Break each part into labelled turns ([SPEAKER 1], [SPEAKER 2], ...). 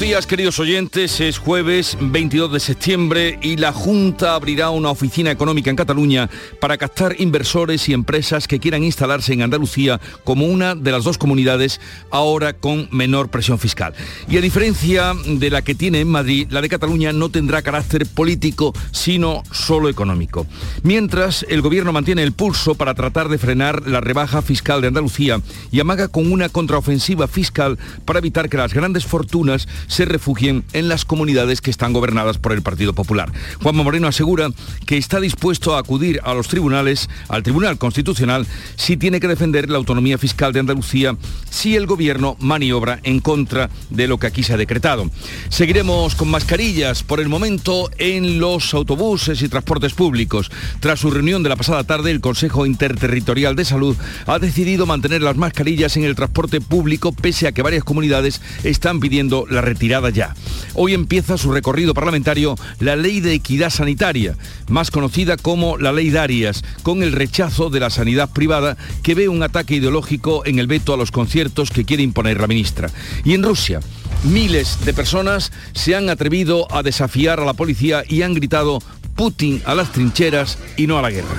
[SPEAKER 1] Buenos días queridos oyentes, es jueves 22 de septiembre y la Junta abrirá una oficina económica en Cataluña para captar inversores y empresas que quieran instalarse en Andalucía como una de las dos comunidades ahora con menor presión fiscal. Y a diferencia de la que tiene en Madrid, la de Cataluña no tendrá carácter político sino solo económico. Mientras el gobierno mantiene el pulso para tratar de frenar la rebaja fiscal de Andalucía y amaga con una contraofensiva fiscal para evitar que las grandes fortunas se refugien en las comunidades que están gobernadas por el Partido Popular. Juanma Moreno asegura que está dispuesto a acudir a los tribunales, al Tribunal Constitucional, si tiene que defender la autonomía fiscal de Andalucía, si el gobierno maniobra en contra de lo que aquí se ha decretado. Seguiremos con mascarillas por el momento en los autobuses y transportes públicos. Tras su reunión de la pasada tarde, el Consejo Interterritorial de Salud ha decidido mantener las mascarillas en el transporte público pese a que varias comunidades están pidiendo la retirada ya. Hoy empieza su recorrido parlamentario la Ley de Equidad Sanitaria, más conocida como la Ley Darias, con el rechazo de la sanidad privada que ve un ataque ideológico en el veto a los conciertos que quiere imponer la ministra. Y en Rusia, miles de personas se han atrevido a desafiar a la policía y han gritado Putin a las trincheras y no a la guerra.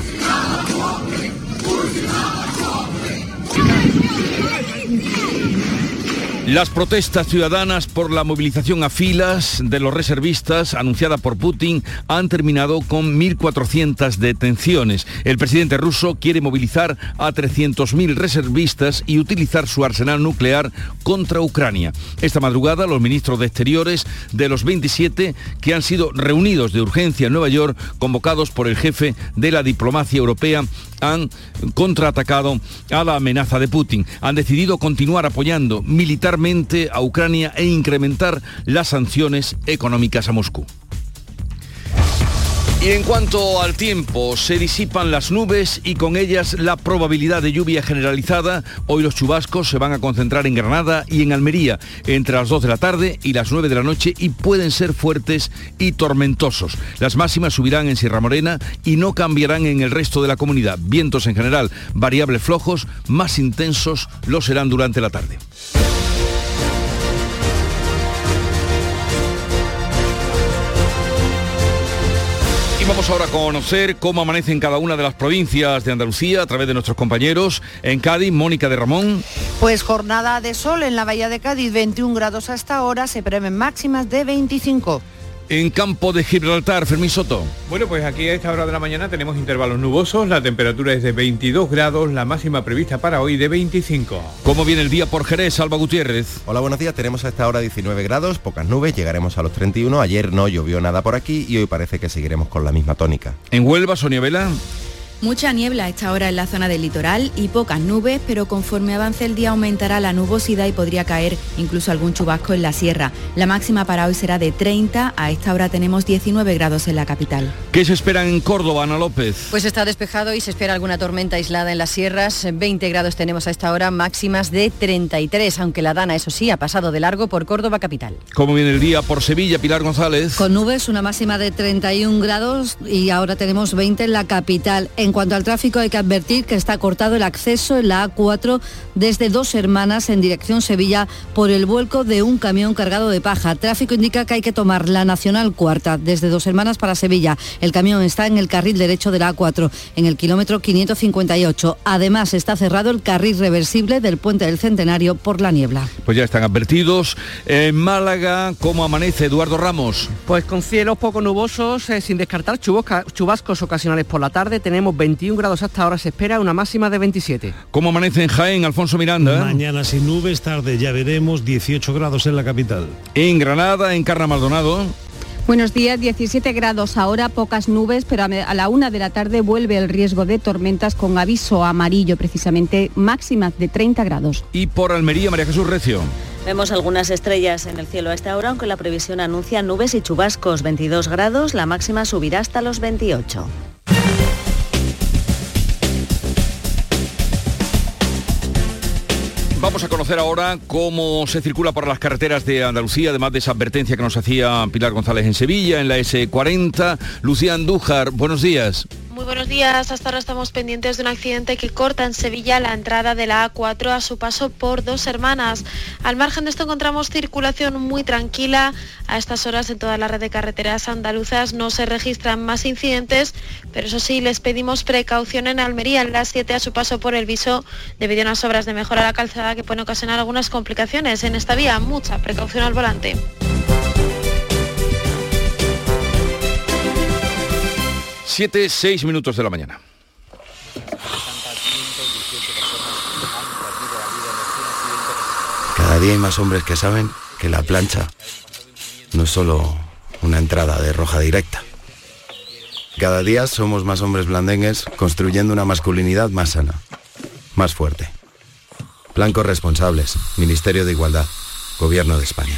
[SPEAKER 1] Las protestas ciudadanas por la movilización a filas de los reservistas anunciada por Putin han terminado con 1.400 detenciones. El presidente ruso quiere movilizar a 300.000 reservistas y utilizar su arsenal nuclear contra Ucrania. Esta madrugada los ministros de Exteriores de los 27 que han sido reunidos de urgencia en Nueva York, convocados por el jefe de la diplomacia europea, han contraatacado a la amenaza de Putin. Han decidido continuar apoyando militarmente a Ucrania e incrementar las sanciones económicas a Moscú. Y en cuanto al tiempo, se disipan las nubes y con ellas la probabilidad de lluvia generalizada. Hoy los chubascos se van a concentrar en Granada y en Almería entre las 2 de la tarde y las 9 de la noche y pueden ser fuertes y tormentosos. Las máximas subirán en Sierra Morena y no cambiarán en el resto de la comunidad. Vientos en general variables flojos, más intensos lo serán durante la tarde. Vamos ahora a conocer cómo amanece en cada una de las provincias de Andalucía a través de nuestros compañeros. En Cádiz, Mónica de Ramón.
[SPEAKER 2] Pues jornada de sol en la bahía de Cádiz, 21 grados hasta ahora, se prevén máximas de 25
[SPEAKER 1] en campo de Gibraltar, Fermín Soto.
[SPEAKER 3] Bueno, pues aquí a esta hora de la mañana tenemos intervalos nubosos, la temperatura es de 22 grados, la máxima prevista para hoy de 25.
[SPEAKER 1] ¿Cómo viene el día por Jerez, Alba Gutiérrez?
[SPEAKER 4] Hola, buenos días, tenemos a esta hora 19 grados, pocas nubes, llegaremos a los 31, ayer no llovió nada por aquí y hoy parece que seguiremos con la misma tónica.
[SPEAKER 1] En Huelva, Sonia Vela.
[SPEAKER 5] Mucha niebla a esta hora en la zona del litoral y pocas nubes, pero conforme avance el día aumentará la nubosidad y podría caer incluso algún chubasco en la sierra. La máxima para hoy será de 30, a esta hora tenemos 19 grados en la capital.
[SPEAKER 1] ¿Qué se espera en Córdoba, Ana López?
[SPEAKER 6] Pues está despejado y se espera alguna tormenta aislada en las sierras. 20 grados tenemos a esta hora, máximas de 33, aunque la dana, eso sí, ha pasado de largo por Córdoba capital.
[SPEAKER 1] ¿Cómo viene el día por Sevilla, Pilar González?
[SPEAKER 7] Con nubes, una máxima de 31 grados y ahora tenemos 20 en la capital. En cuanto al tráfico hay que advertir que está cortado el acceso en la A4 desde Dos Hermanas en dirección Sevilla por el vuelco de un camión cargado de paja. Tráfico indica que hay que tomar la Nacional Cuarta desde Dos Hermanas para Sevilla. El camión está en el carril derecho de la A4 en el kilómetro 558. Además está cerrado el carril reversible del puente del Centenario por la niebla.
[SPEAKER 1] Pues ya están advertidos. En Málaga, ¿cómo amanece Eduardo Ramos?
[SPEAKER 8] Pues con cielos poco nubosos, eh, sin descartar chubascos ocasionales por la tarde, tenemos 21 grados hasta ahora, se espera una máxima de 27.
[SPEAKER 1] ¿Cómo amanece en Jaén, Alfonso Miranda?
[SPEAKER 9] Mañana sin nubes, tarde ya veremos 18 grados en la capital.
[SPEAKER 1] En Granada, en Carna Maldonado.
[SPEAKER 10] Buenos días, 17 grados ahora, pocas nubes, pero a la una de la tarde vuelve el riesgo de tormentas con aviso amarillo, precisamente máximas de 30 grados.
[SPEAKER 1] Y por Almería, María Jesús Recio.
[SPEAKER 11] Vemos algunas estrellas en el cielo a esta hora, aunque la previsión anuncia nubes y chubascos, 22 grados, la máxima subirá hasta los 28.
[SPEAKER 1] Vamos a conocer ahora cómo se circula por las carreteras de Andalucía, además de esa advertencia que nos hacía Pilar González en Sevilla, en la S40. Lucía Andújar, buenos días.
[SPEAKER 12] Muy buenos días. Hasta ahora estamos pendientes de un accidente que corta en Sevilla la entrada de la A4 a su paso por dos hermanas. Al margen de esto encontramos circulación muy tranquila. A estas horas en toda la red de carreteras andaluzas no se registran más incidentes, pero eso sí, les pedimos precaución en Almería en la 7 a su paso por el viso debido a unas obras de mejora a la calzada que pueden ocasionar algunas complicaciones en esta vía. Mucha precaución al volante.
[SPEAKER 1] 7, 6 minutos de la mañana.
[SPEAKER 4] Cada día hay más hombres que saben que la plancha no es solo una entrada de roja directa. Cada día somos más hombres blandengues construyendo una masculinidad más sana, más fuerte. Blancos responsables, Ministerio de Igualdad, Gobierno de España.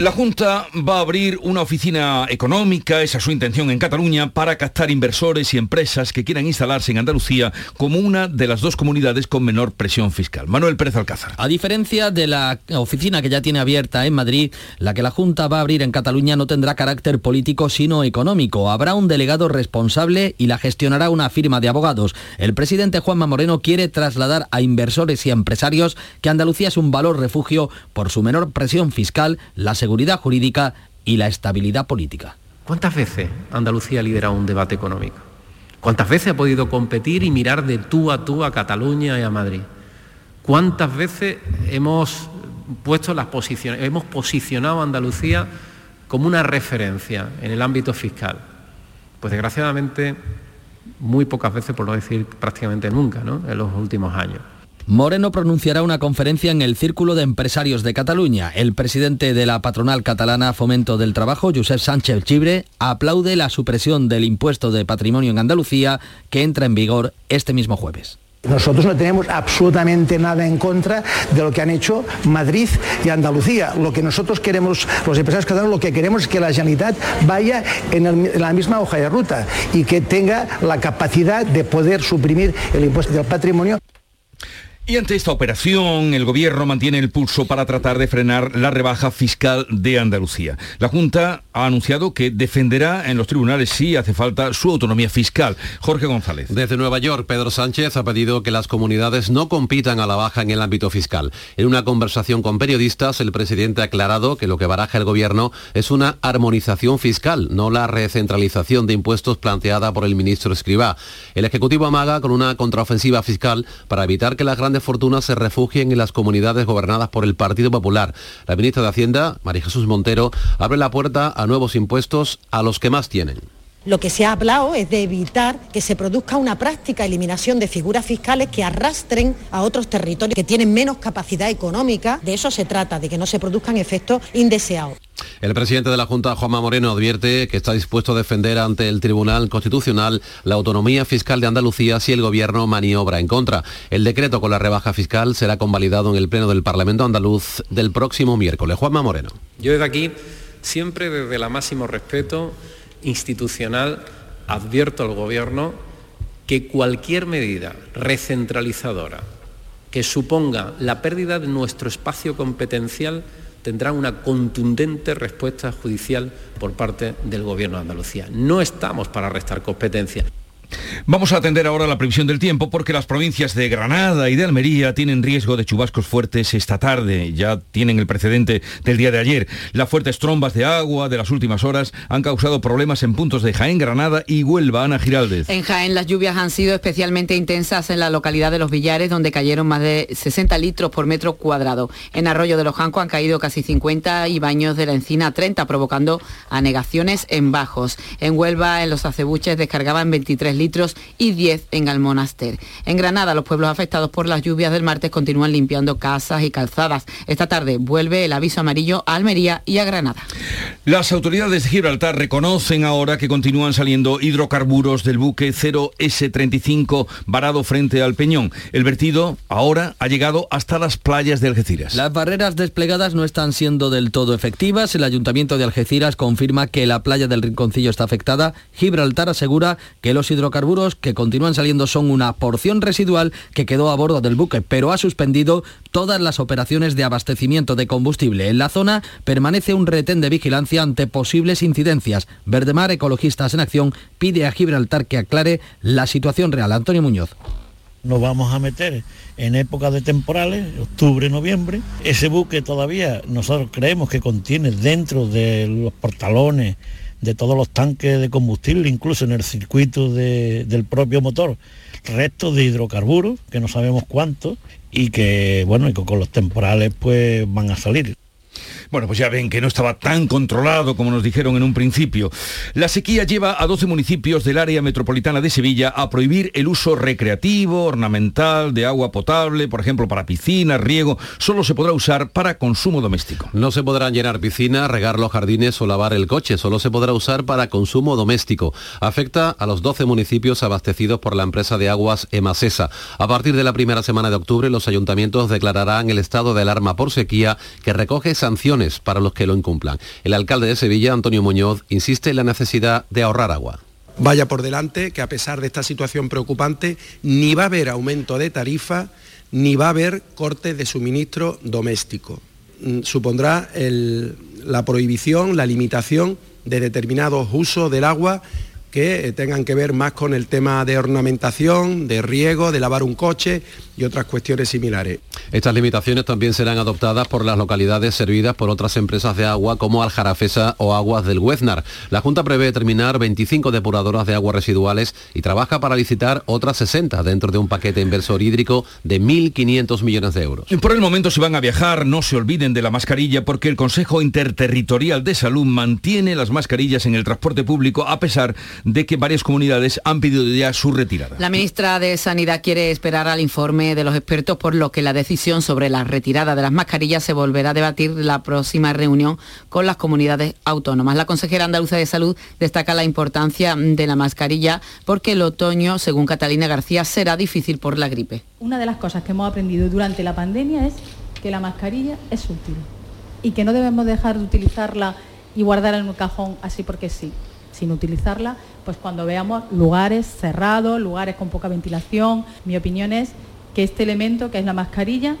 [SPEAKER 1] La Junta va a abrir una oficina económica, esa es su intención en Cataluña, para captar inversores y empresas que quieran instalarse en Andalucía como una de las dos comunidades con menor presión fiscal. Manuel Pérez Alcázar.
[SPEAKER 13] A diferencia de la oficina que ya tiene abierta en Madrid, la que la Junta va a abrir en Cataluña no tendrá carácter político sino económico. Habrá un delegado responsable y la gestionará una firma de abogados. El presidente Juanma Moreno quiere trasladar a inversores y empresarios que Andalucía es un valor refugio por su menor presión fiscal, la seguridad jurídica y la estabilidad política.
[SPEAKER 14] ¿Cuántas veces Andalucía ha liderado un debate económico? ¿Cuántas veces ha podido competir y mirar de tú a tú a Cataluña y a Madrid? ¿Cuántas veces hemos puesto las posiciones, hemos posicionado a Andalucía como una referencia en el ámbito fiscal? Pues desgraciadamente muy pocas veces, por no decir prácticamente nunca, ¿no? en los últimos años.
[SPEAKER 13] Moreno pronunciará una conferencia en el Círculo de Empresarios de Cataluña. El presidente de la patronal catalana Fomento del Trabajo, Josep Sánchez Chibre, aplaude la supresión del impuesto de patrimonio en Andalucía que entra en vigor este mismo jueves.
[SPEAKER 15] Nosotros no tenemos absolutamente nada en contra de lo que han hecho Madrid y Andalucía. Lo que nosotros queremos, los empresarios catalanes, lo que queremos es que la Generalitat vaya en, la misma hoja de ruta y que tenga la capacidad de poder suprimir el impuesto del patrimonio.
[SPEAKER 1] Y ante esta operación, el gobierno mantiene el pulso para tratar de frenar la rebaja fiscal de Andalucía. La Junta ha anunciado que defenderá en los tribunales si hace falta su autonomía fiscal. Jorge González.
[SPEAKER 16] Desde Nueva York, Pedro Sánchez ha pedido que las comunidades no compitan a la baja en el ámbito fiscal. En una conversación con periodistas, el presidente ha aclarado que lo que baraja el gobierno es una armonización fiscal, no la recentralización de impuestos planteada por el ministro Escribá. El Ejecutivo amaga con una contraofensiva fiscal para evitar que las grandes fortunas se refugien en las comunidades gobernadas por el Partido Popular. La ministra de Hacienda, María Jesús Montero, abre la puerta a nuevos impuestos a los que más tienen.
[SPEAKER 17] Lo que se ha hablado es de evitar que se produzca una práctica eliminación de figuras fiscales que arrastren a otros territorios que tienen menos capacidad económica. De eso se trata, de que no se produzcan efectos indeseados.
[SPEAKER 16] El presidente de la Junta, Juanma Moreno, advierte que está dispuesto a defender ante el Tribunal Constitucional la autonomía fiscal de Andalucía si el Gobierno maniobra en contra. El decreto con la rebaja fiscal será convalidado en el Pleno del Parlamento andaluz del próximo miércoles. Juanma Moreno.
[SPEAKER 14] Yo desde aquí, siempre desde el máximo respeto institucional, advierto al Gobierno que cualquier medida recentralizadora que suponga la pérdida de nuestro espacio competencial tendrá una contundente respuesta judicial por parte del Gobierno de Andalucía. No estamos para restar competencia.
[SPEAKER 1] Vamos a atender ahora la previsión del tiempo porque las provincias de Granada y de Almería tienen riesgo de chubascos fuertes esta tarde. Ya tienen el precedente del día de ayer. Las fuertes trombas de agua de las últimas horas han causado problemas en puntos de Jaén, Granada y Huelva. Ana Giraldez.
[SPEAKER 18] En Jaén las lluvias han sido especialmente intensas en la localidad de Los Villares, donde cayeron más de 60 litros por metro cuadrado. En Arroyo de los Jancos han caído casi 50 y Baños de la Encina 30, provocando anegaciones en bajos. En Huelva, en los acebuches, descargaban 23 litros y 10 en Almonaster. En Granada, los pueblos afectados por las lluvias del martes continúan limpiando casas y calzadas. Esta tarde vuelve el aviso amarillo a Almería y a Granada.
[SPEAKER 1] Las autoridades de Gibraltar reconocen ahora que continúan saliendo hidrocarburos del buque 0S35 varado frente al Peñón. El vertido ahora ha llegado hasta las playas de Algeciras.
[SPEAKER 13] Las barreras desplegadas no están siendo del todo efectivas. El Ayuntamiento de Algeciras confirma que la playa del Rinconcillo está afectada. Gibraltar asegura que los hidrocarburos que continúan saliendo son una porción residual que quedó a bordo del buque, pero ha suspendido todas las operaciones de abastecimiento de combustible. En la zona permanece un retén de vigilancia ante posibles incidencias. Verdemar, Ecologistas en Acción, pide a Gibraltar que aclare la situación real. Antonio Muñoz
[SPEAKER 9] nos vamos a meter en época de temporales, octubre, noviembre. Ese buque todavía nosotros creemos que contiene dentro de los portalones, de todos los tanques de combustible, incluso en el circuito del propio motor, restos de hidrocarburos, que no sabemos cuántos, y que, bueno, y que con los temporales pues van a salir.
[SPEAKER 1] Bueno, pues ya ven que no estaba tan controlado como nos dijeron en un principio. La sequía lleva a 12 municipios del área metropolitana de Sevilla a prohibir el uso recreativo, ornamental, de agua potable, por ejemplo, para piscinas, riego. Solo se podrá usar para consumo doméstico.
[SPEAKER 16] No se podrán llenar piscinas, regar los jardines o lavar el coche. Solo se podrá usar para consumo doméstico. Afecta a los 12 municipios abastecidos por la empresa de aguas Emasesa. A partir de la primera semana de octubre, los ayuntamientos declararán el estado de alarma por sequía que recoge sanciones para los que lo incumplan. El alcalde de Sevilla, Antonio Muñoz, insiste en la necesidad de ahorrar agua.
[SPEAKER 19] Vaya por delante que a pesar de esta situación preocupante, ni va a haber aumento de tarifa, ni va a haber corte de suministro doméstico. Mm, supondrá la prohibición, la limitación de determinados usos del agua que eh, tengan que ver más con el tema de ornamentación, de riego, de lavar un coche y otras cuestiones similares.
[SPEAKER 16] Estas limitaciones también serán adoptadas por las localidades servidas por otras empresas de agua como Aljarafesa o Aguas del Hueznar. La Junta prevé terminar 25 depuradoras de aguas residuales y trabaja para licitar otras 60 dentro de un paquete inversor hídrico de 1.500 millones de euros.
[SPEAKER 1] Por el momento, si van a viajar, no se olviden de la mascarilla porque el Consejo Interterritorial de Salud mantiene las mascarillas en el transporte público a pesar de que varias comunidades han pedido ya su retirada.
[SPEAKER 18] La ministra de Sanidad quiere esperar al informe de los expertos, por lo que la decisión sobre la retirada de las mascarillas se volverá a debatir la próxima reunión con las comunidades autónomas. La consejera andaluza de Salud destaca la importancia de la mascarilla porque el otoño, según Catalina García, será difícil por la gripe.
[SPEAKER 20] Una de las cosas que hemos aprendido durante la pandemia es que la mascarilla es útil y que no debemos dejar de utilizarla y guardarla en un cajón así porque sí, sin utilizarla, pues cuando veamos lugares cerrados, lugares con poca ventilación, mi opinión es que este elemento, que es la mascarilla,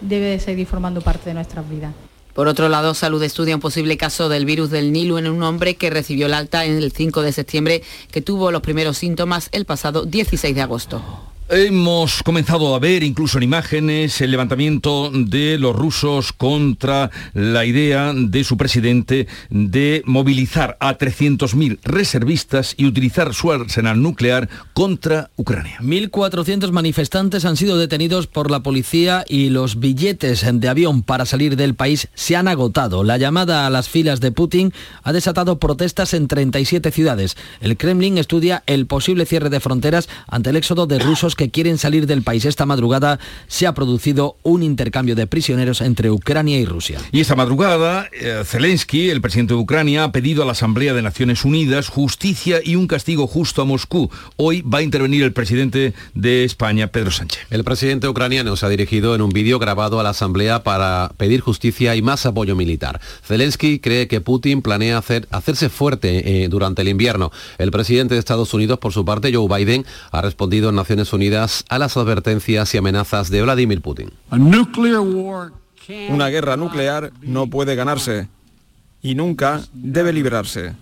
[SPEAKER 20] debe de seguir formando parte de nuestras vidas.
[SPEAKER 18] Por otro lado, Salud estudia un posible caso del virus del Nilo en un hombre que recibió el alta en el 5 de septiembre, que tuvo los primeros síntomas el pasado 16 de agosto.
[SPEAKER 1] Hemos comenzado a ver incluso en imágenes el levantamiento de los rusos contra la idea de su presidente de movilizar a 300.000 reservistas y utilizar su arsenal nuclear contra Ucrania.
[SPEAKER 13] 1.400 manifestantes han sido detenidos por la policía y los billetes de avión para salir del país se han agotado. La llamada a las filas de Putin ha desatado protestas en 37 ciudades. El Kremlin estudia el posible cierre de fronteras ante el éxodo de rusos que quieren salir del país. Esta madrugada se ha producido un intercambio de prisioneros entre Ucrania y Rusia.
[SPEAKER 1] Y esta madrugada, eh, Zelensky, el presidente de Ucrania, ha pedido a la Asamblea de Naciones Unidas justicia y un castigo justo a Moscú. Hoy va a intervenir el presidente de España, Pedro Sánchez.
[SPEAKER 16] El presidente ucraniano se ha dirigido en un vídeo grabado a la Asamblea para pedir justicia y más apoyo militar. Zelensky cree que Putin planea hacer, hacerse fuerte eh, durante el invierno. El presidente de Estados Unidos, por su parte, Joe Biden, ha respondido en Naciones Unidas a las advertencias y amenazas de Vladimir Putin.
[SPEAKER 21] Una guerra nuclear no puede ganarse y nunca debe librarse.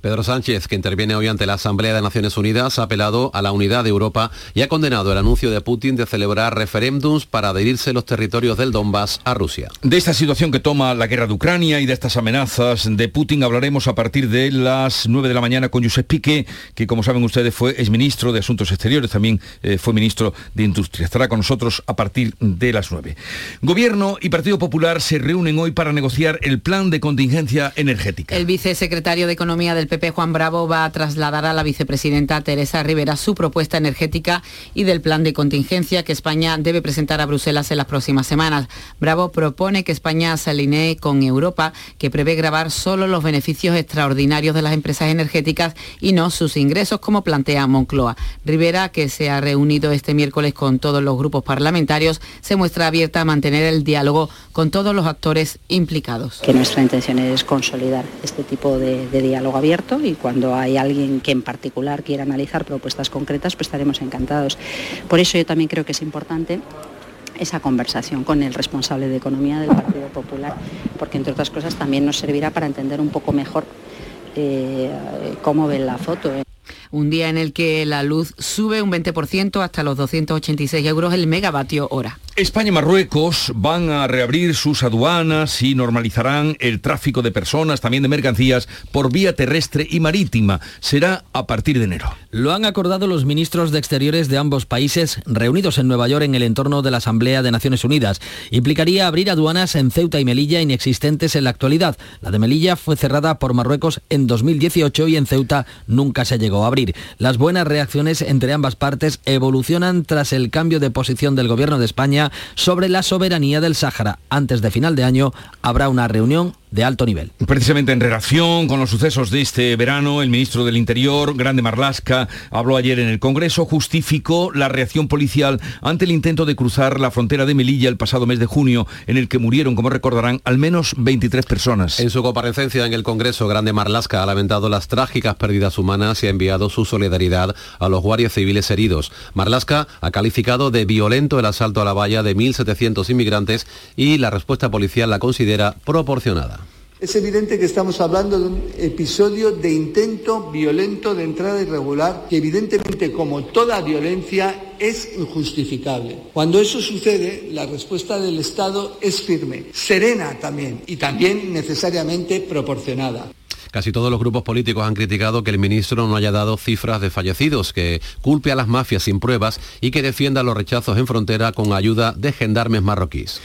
[SPEAKER 16] Pedro Sánchez, que interviene hoy ante la Asamblea de Naciones Unidas, ha apelado a la unidad de Europa y ha condenado el anuncio de Putin de celebrar referéndums para adherirse los territorios del Donbass a Rusia.
[SPEAKER 1] De esta situación que toma la guerra de Ucrania y de estas amenazas de Putin hablaremos a partir de las 9 de la mañana con Josep Piqué, que como saben ustedes fue exministro de Asuntos Exteriores, también eh, fue ministro de Industria. Estará con nosotros a partir de las 9. Gobierno y Partido Popular se reúnen hoy para negociar el plan de contingencia energética.
[SPEAKER 18] El vicesecretario de Economía del PP, Juan Bravo, va a trasladar a la vicepresidenta Teresa Rivera su propuesta energética y del plan de contingencia que España debe presentar a Bruselas en las próximas semanas. Bravo propone que España se alinee con Europa, que prevé grabar solo los beneficios extraordinarios de las empresas energéticas y no sus ingresos, como plantea Moncloa. Rivera, que se ha reunido este miércoles con todos los grupos parlamentarios, se muestra abierta a mantener el diálogo con todos los actores implicados.
[SPEAKER 22] Que nuestra intención es consolidar este tipo de diálogo abierto y cuando hay alguien que en particular quiera analizar propuestas concretas, pues estaremos encantados. Por eso yo también creo que es importante esa conversación con el responsable de Economía del Partido Popular, porque entre otras cosas también nos servirá para entender un poco mejor eh, cómo ven la foto. ¿eh?
[SPEAKER 18] Un día en el que la luz sube un 20% hasta los 286 euros el megavatio hora.
[SPEAKER 1] España y Marruecos van a reabrir sus aduanas y normalizarán el tráfico de personas, también de mercancías, por vía terrestre y marítima. Será a partir de enero.
[SPEAKER 13] Lo han acordado los ministros de Exteriores de ambos países reunidos en Nueva York en el entorno de la Asamblea de Naciones Unidas. Implicaría abrir aduanas en Ceuta y Melilla inexistentes en la actualidad. La de Melilla fue cerrada por Marruecos en 2018 y en Ceuta nunca se llegó a abrir. Las buenas reacciones entre ambas partes evolucionan tras el cambio de posición del gobierno de España sobre la soberanía del Sáhara. Antes de final de año habrá una reunión de alto nivel.
[SPEAKER 1] Precisamente en relación con los sucesos de este verano, el ministro del Interior, Grande Marlasca, habló ayer en el Congreso, justificó la reacción policial ante el intento de cruzar la frontera de Melilla el pasado mes de junio, en el que murieron, como recordarán, al menos 23 personas.
[SPEAKER 16] En su comparecencia en el Congreso, Grande Marlasca ha lamentado las trágicas pérdidas humanas y ha enviado su solidaridad a los guardias civiles heridos. Marlasca ha calificado de violento el asalto a la valla de 1.700 inmigrantes y la respuesta policial la considera proporcionada.
[SPEAKER 23] Es evidente que estamos hablando de un episodio de intento violento de entrada irregular que evidentemente como toda violencia es injustificable. Cuando eso sucede, la respuesta del Estado es firme, serena también y también necesariamente proporcionada.
[SPEAKER 16] Casi todos los grupos políticos han criticado que el ministro no haya dado cifras de fallecidos, que culpe a las mafias sin pruebas y que defienda los rechazos en frontera con ayuda de gendarmes marroquíes.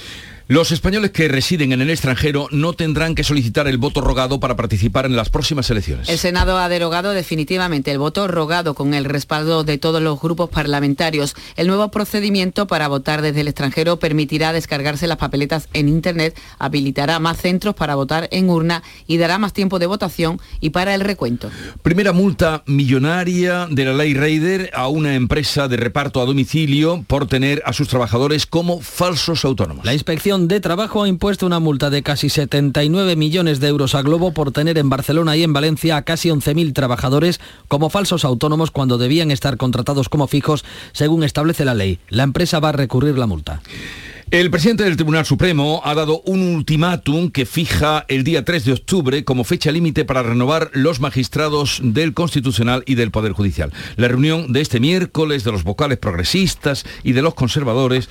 [SPEAKER 1] Los españoles que residen en el extranjero no tendrán que solicitar el voto rogado para participar en las próximas elecciones.
[SPEAKER 18] El Senado ha derogado definitivamente el voto rogado con el respaldo de todos los grupos parlamentarios. El nuevo procedimiento para votar desde el extranjero permitirá descargarse las papeletas en Internet, habilitará más centros para votar en urna y dará más tiempo de votación y para el recuento.
[SPEAKER 1] Primera multa millonaria de la ley Raider a una empresa de reparto a domicilio por tener a sus trabajadores como falsos autónomos.
[SPEAKER 13] La inspección de Trabajo ha impuesto una multa de casi 79 millones de euros a Globo por tener en Barcelona y en Valencia a casi 11.000 trabajadores como falsos autónomos cuando debían estar contratados como fijos, según establece la ley. La empresa va a recurrir la multa.
[SPEAKER 1] El presidente del Tribunal Supremo ha dado un ultimátum que fija el día 3 de octubre como fecha límite para renovar los magistrados del Constitucional y del Poder Judicial. La reunión de este miércoles de los vocales progresistas y de los conservadores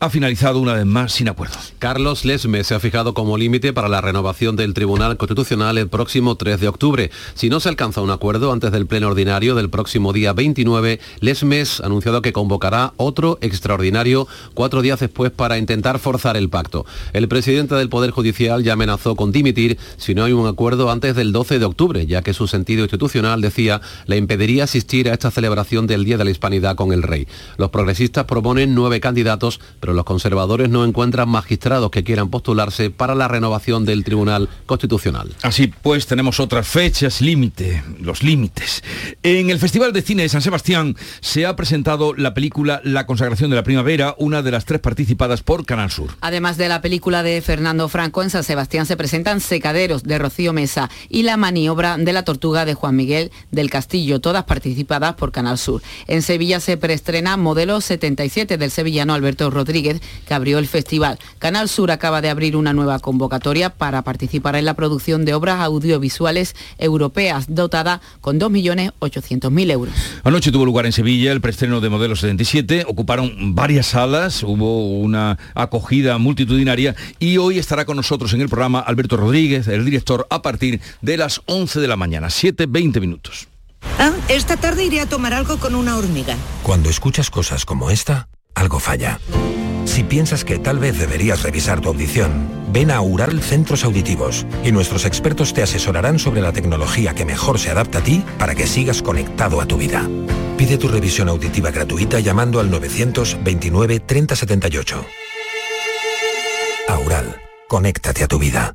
[SPEAKER 1] ha finalizado una vez más sin acuerdo.
[SPEAKER 16] Carlos Lesme se ha fijado como límite para la renovación del Tribunal Constitucional el próximo 3 de octubre. Si no se alcanza un acuerdo antes del pleno ordinario del próximo día 29, Lesmes ha anunciado que convocará otro extraordinario cuatro días después para intentar forzar el pacto. El presidente del Poder Judicial ya amenazó con dimitir si no hay un acuerdo antes del 12 de octubre, ya que su sentido institucional, decía, le impediría asistir a esta celebración del Día de la Hispanidad con el rey. Los progresistas proponen nueve candidatos, pero los conservadores no encuentran magistrados que quieran postularse para la renovación del Tribunal Constitucional.
[SPEAKER 1] Así pues, tenemos otras fechas límite, los límites. En el Festival de Cine de San Sebastián se ha presentado la película La consagración de la primavera, una de las tres participadas por Canal Sur.
[SPEAKER 18] Además de la película de Fernando Franco, en San Sebastián se presentan Secaderos de Rocío Mesa y La maniobra de la tortuga de Juan Miguel del Castillo, todas participadas por Canal Sur. En Sevilla se preestrena Modelo 77 del sevillano Alberto Rodríguez Rodríguez, que abrió el festival. Canal Sur acaba de abrir una nueva convocatoria para participar en la producción de obras audiovisuales europeas, dotada con 2.800.000 euros.
[SPEAKER 1] Anoche tuvo lugar en Sevilla el preestreno de Modelo 77, ocuparon varias salas, hubo una acogida multitudinaria y hoy estará con nosotros en el programa Alberto Rodríguez, el director, a partir de las 11 de la mañana, 7.20 minutos.
[SPEAKER 24] Ah, esta tarde iré a tomar algo con una hormiga.
[SPEAKER 25] Cuando escuchas cosas como esta, algo falla. Si piensas que tal vez deberías revisar tu audición, ven a Ural Centros Auditivos y nuestros expertos te asesorarán sobre la tecnología que mejor se adapta a ti para que sigas conectado a tu vida. Pide tu revisión auditiva gratuita llamando al 929 3078. Aural, conéctate a tu vida.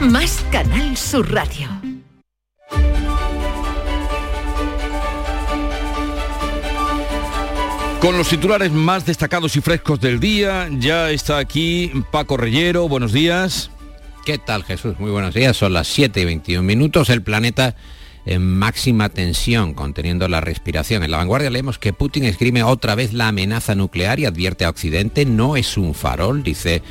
[SPEAKER 26] más Canal Sur Radio.
[SPEAKER 1] Con los titulares más destacados y frescos del día, ya está aquí Paco Reyero, buenos días.
[SPEAKER 27] ¿Qué tal Jesús? Muy buenos días, son las 7 y 21 minutos, el planeta en máxima tensión, conteniendo la respiración. En la vanguardia leemos que Putin esgrime otra vez la amenaza nuclear y advierte a Occidente, no es un farol, dice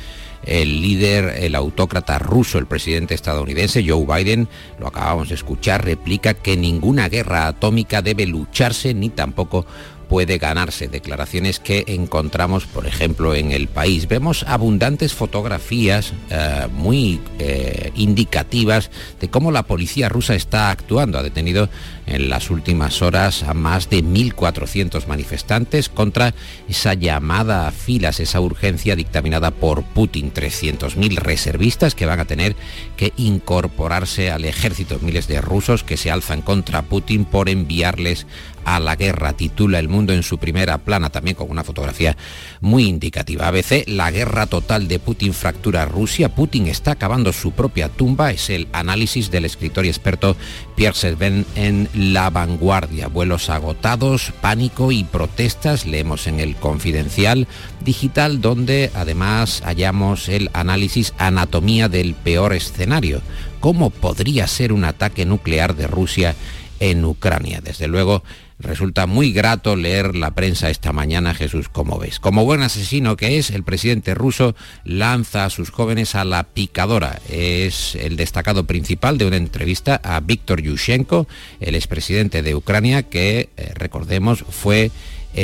[SPEAKER 27] el líder, el autócrata ruso, el presidente estadounidense Joe Biden, lo acabamos de escuchar, replica que ninguna guerra atómica debe lucharse ni tampoco puede ganarse. Declaraciones que encontramos, por ejemplo, en el país. Vemos abundantes fotografías eh, muy eh, indicativas de cómo la policía rusa está actuando. Ha detenido en las últimas horas a más de 1.400 manifestantes contra esa llamada a filas, esa urgencia dictaminada por Putin. 300.000 reservistas que van a tener que incorporarse al ejército. Miles de rusos que se alzan contra Putin por enviarles a la guerra, titula El Mundo en su primera plana, también con una fotografía muy indicativa. ABC, la guerra total de Putin fractura Rusia, Putin está acabando su propia tumba, es el análisis del escritor y experto Pierre Serven en La Vanguardia. Vuelos agotados, pánico y protestas, leemos en el Confidencial Digital, donde además hallamos el análisis Anatomía del peor escenario. ¿Cómo podría ser un ataque nuclear de Rusia en Ucrania? Desde luego, Resulta muy grato leer la prensa esta mañana, Jesús, como ves. Como buen asesino que es, el presidente ruso lanza a sus jóvenes a la picadora. Es el destacado principal de una entrevista a Víctor Yushchenko, el expresidente de Ucrania, que, eh, recordemos, fue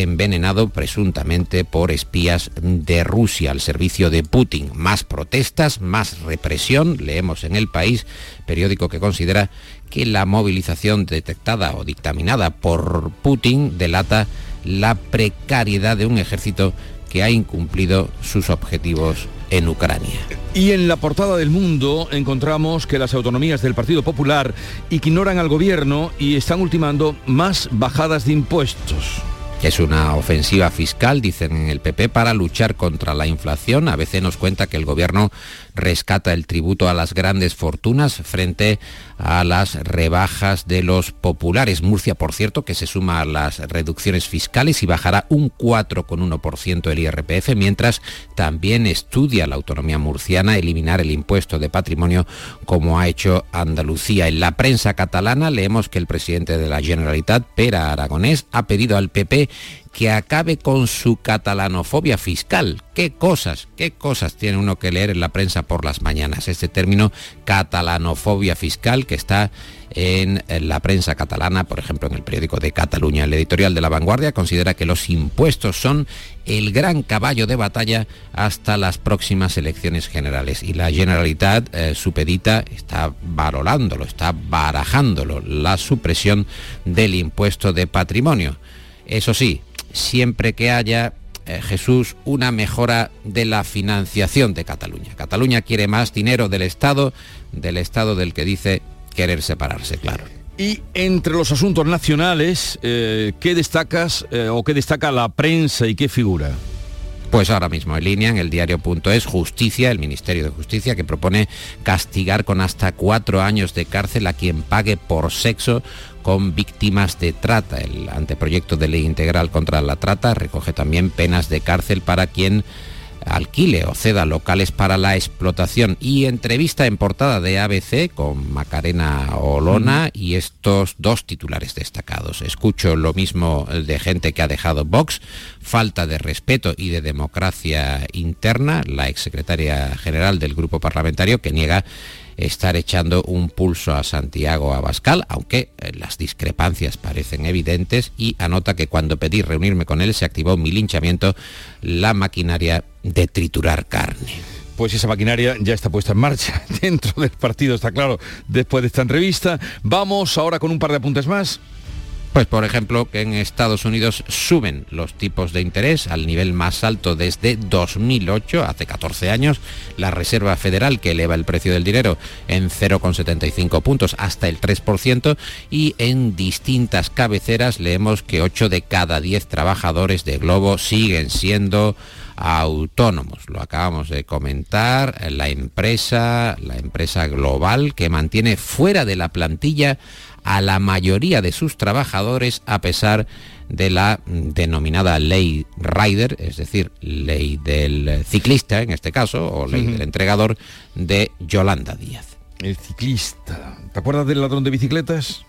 [SPEAKER 27] envenenado presuntamente por espías de Rusia al servicio de Putin. Más protestas, más represión, leemos en el país, periódico que considera que la movilización detectada o dictaminada por Putin delata la precariedad de un ejército que ha incumplido sus objetivos en Ucrania.
[SPEAKER 1] Y en la portada del mundo encontramos que las autonomías del Partido Popular ignoran al gobierno y están ultimando más bajadas de impuestos.
[SPEAKER 27] Es una ofensiva fiscal, dicen en el PP, para luchar contra la inflación. A veces nos cuenta que el gobierno rescata el tributo a las grandes fortunas frente a las rebajas de los populares. Murcia, por cierto, que se suma a las reducciones fiscales y bajará un 4,1% el IRPF, mientras también estudia la autonomía murciana eliminar el impuesto de patrimonio como ha hecho Andalucía. En la prensa catalana leemos que el presidente de la Generalitat, Pera Aragonés, ha pedido al PP que acabe con su catalanofobia fiscal. ¿Qué cosas, qué cosas tiene uno que leer en la prensa por las mañanas? Este término catalanofobia fiscal que está en la prensa catalana, por ejemplo en el periódico de Cataluña. El editorial de La Vanguardia considera que los impuestos son el gran caballo de batalla hasta las próximas elecciones generales. Y la Generalitat eh, supedita está valorándolo, está barajándolo, la supresión del impuesto de patrimonio. Eso sí, siempre que haya eh, Jesús, una mejora de la financiación de Cataluña. Cataluña quiere más dinero del Estado, del Estado del que dice querer separarse, claro.
[SPEAKER 1] Y entre los asuntos nacionales, eh, ¿qué destacas eh, o qué destaca la prensa y qué figura?
[SPEAKER 27] Pues ahora mismo en línea en el diario.es Justicia, el Ministerio de Justicia, que propone castigar con hasta cuatro años de cárcel a quien pague por sexo con víctimas de trata. El anteproyecto de ley integral contra la trata recoge también penas de cárcel para quien alquile o ceda locales para la explotación y entrevista en portada de ABC con Macarena Olona y estos dos titulares destacados. Escucho lo mismo de gente que ha dejado Vox, falta de respeto y de democracia interna, la exsecretaria general del grupo parlamentario que niega estar echando un pulso a Santiago Abascal, aunque eh, las discrepancias parecen evidentes, y anota que cuando pedí reunirme con él se activó mi linchamiento, la maquinaria de triturar carne.
[SPEAKER 1] Pues esa maquinaria ya está puesta en marcha dentro del partido, está claro, después de esta entrevista. Vamos ahora con un par de apuntes más.
[SPEAKER 27] Pues por ejemplo que en Estados Unidos suben los tipos de interés al nivel más alto desde 2008, hace 14 años, la Reserva Federal que eleva el precio del dinero en 0,75 puntos hasta el 3% y en distintas cabeceras leemos que 8 de cada 10 trabajadores de Globo siguen siendo autónomos. Lo acabamos de comentar, la empresa, la empresa global que mantiene fuera de la plantilla a la mayoría de sus trabajadores a pesar de la denominada ley Rider, es decir, ley del ciclista en este caso, o ley del entregador de Yolanda Díaz.
[SPEAKER 1] El ciclista. ¿Te acuerdas del ladrón de bicicletas?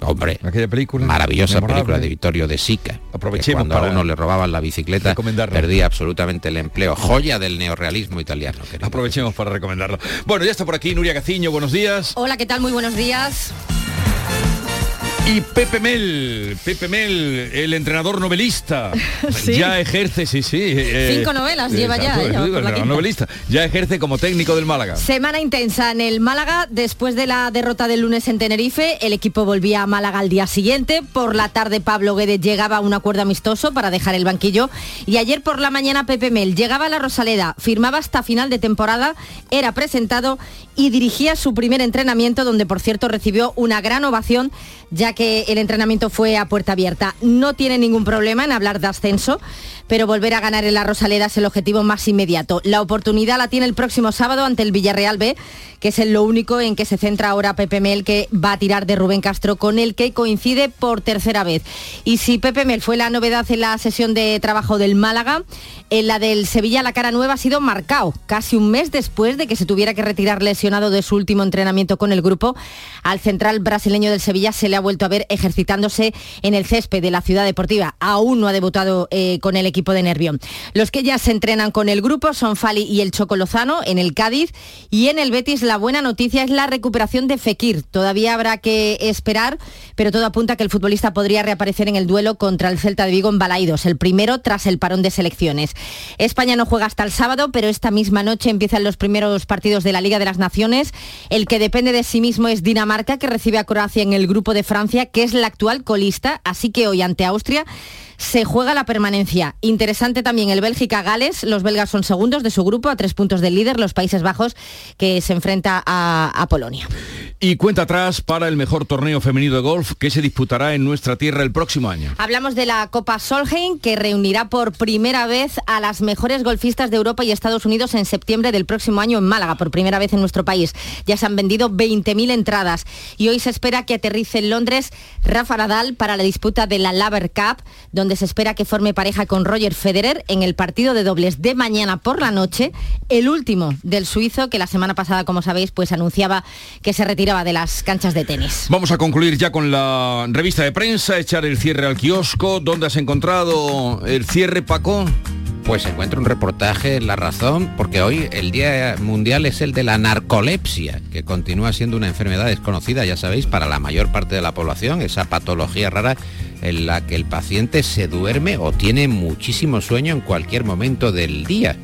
[SPEAKER 27] Hombre,
[SPEAKER 1] aquella película.
[SPEAKER 27] Maravillosa película de Vittorio de Sica.
[SPEAKER 1] Aprovechemos
[SPEAKER 27] cuando a uno le robaban la bicicleta, perdía absolutamente el empleo. Joya del neorrealismo italiano.
[SPEAKER 1] Aprovechemos para recomendarlo. Bueno, ya está por aquí Nuria Caciño, buenos días.
[SPEAKER 28] Hola, ¿qué tal? Muy buenos días.
[SPEAKER 1] Y Pepe Mel, Pepe Mel, el entrenador novelista, ya ejerce, sí, sí.
[SPEAKER 28] Eh, Cinco novelas lleva ya.
[SPEAKER 1] Eh, novelista, ya ejerce como técnico del Málaga.
[SPEAKER 28] Semana intensa en el Málaga, después de la derrota del lunes en Tenerife, el equipo volvía a Málaga al día siguiente. Por la tarde Pablo Guedes llegaba a un acuerdo amistoso para dejar el banquillo. Y ayer por la mañana Pepe Mel llegaba a la Rosaleda, firmaba hasta final de temporada, era presentado y dirigía su primer entrenamiento, donde por cierto recibió una gran ovación ya que el entrenamiento fue a puerta abierta. No tiene ningún problema en hablar de ascenso, pero volver a ganar en la Rosaleda es el objetivo más inmediato. La oportunidad la tiene el próximo sábado ante el Villarreal B, que es lo único en que se centra ahora Pepe Mel, que va a tirar de Rubén Castro, con el que coincide por tercera vez. Y si Pepe Mel fue la novedad en la sesión de trabajo del Málaga, en la del Sevilla la cara nueva ha sido marcado, casi un mes después de que se tuviera que retirar lesionado de su último entrenamiento con el grupo. Al central brasileño del Sevilla se le ha vuelto a ver ejercitándose en el césped de la ciudad deportiva. Aún no ha debutado eh, con el equipo de Nervión. Los que ya se entrenan con el grupo son Fali y el Choco Lozano en el Cádiz y en el Betis la buena noticia es la recuperación de Fekir. Todavía habrá que esperar, pero todo apunta a que el futbolista podría reaparecer en el duelo contra el Celta de Vigo en Balaidos, el primero tras el parón de selecciones. España no juega hasta el sábado, pero esta misma noche empiezan los primeros partidos de la Liga de las Naciones. El que depende de sí mismo es Dinamarca, que recibe a Croacia en el grupo de Francia, que es la actual colista, así que hoy ante Austria se juega la permanencia. Interesante también el Bélgica-Gales. Los belgas son segundos de su grupo, a tres puntos del líder, los Países Bajos, que se enfrenta a, Polonia.
[SPEAKER 1] Y cuenta atrás para el mejor torneo femenino de golf que se disputará en nuestra tierra el próximo año.
[SPEAKER 28] Hablamos de la Copa Solheim, que reunirá por primera vez a las mejores golfistas de Europa y Estados Unidos en septiembre del próximo año en Málaga, por primera vez en nuestro país. Ya se han vendido 20.000 entradas y hoy se espera que aterrice en Londres Rafa Nadal para la disputa de la Laver Cup, donde se espera que forme pareja con Roger Federer en el partido de dobles de mañana por la noche, el último del suizo que la semana pasada, como sabéis, pues anunciaba que se retiraba de las canchas de tenis.
[SPEAKER 1] Vamos a concluir ya con la revista de prensa, echar el cierre al kiosco. ¿Dónde has encontrado el cierre, Paco?
[SPEAKER 27] Pues encuentro un reportaje en La Razón, porque hoy el Día Mundial es el de la narcolepsia, que continúa siendo una enfermedad desconocida, ya sabéis, para la mayor parte de la población, esa patología rara en la que el paciente se duerme o tiene muchísimo sueño en cualquier momento del día,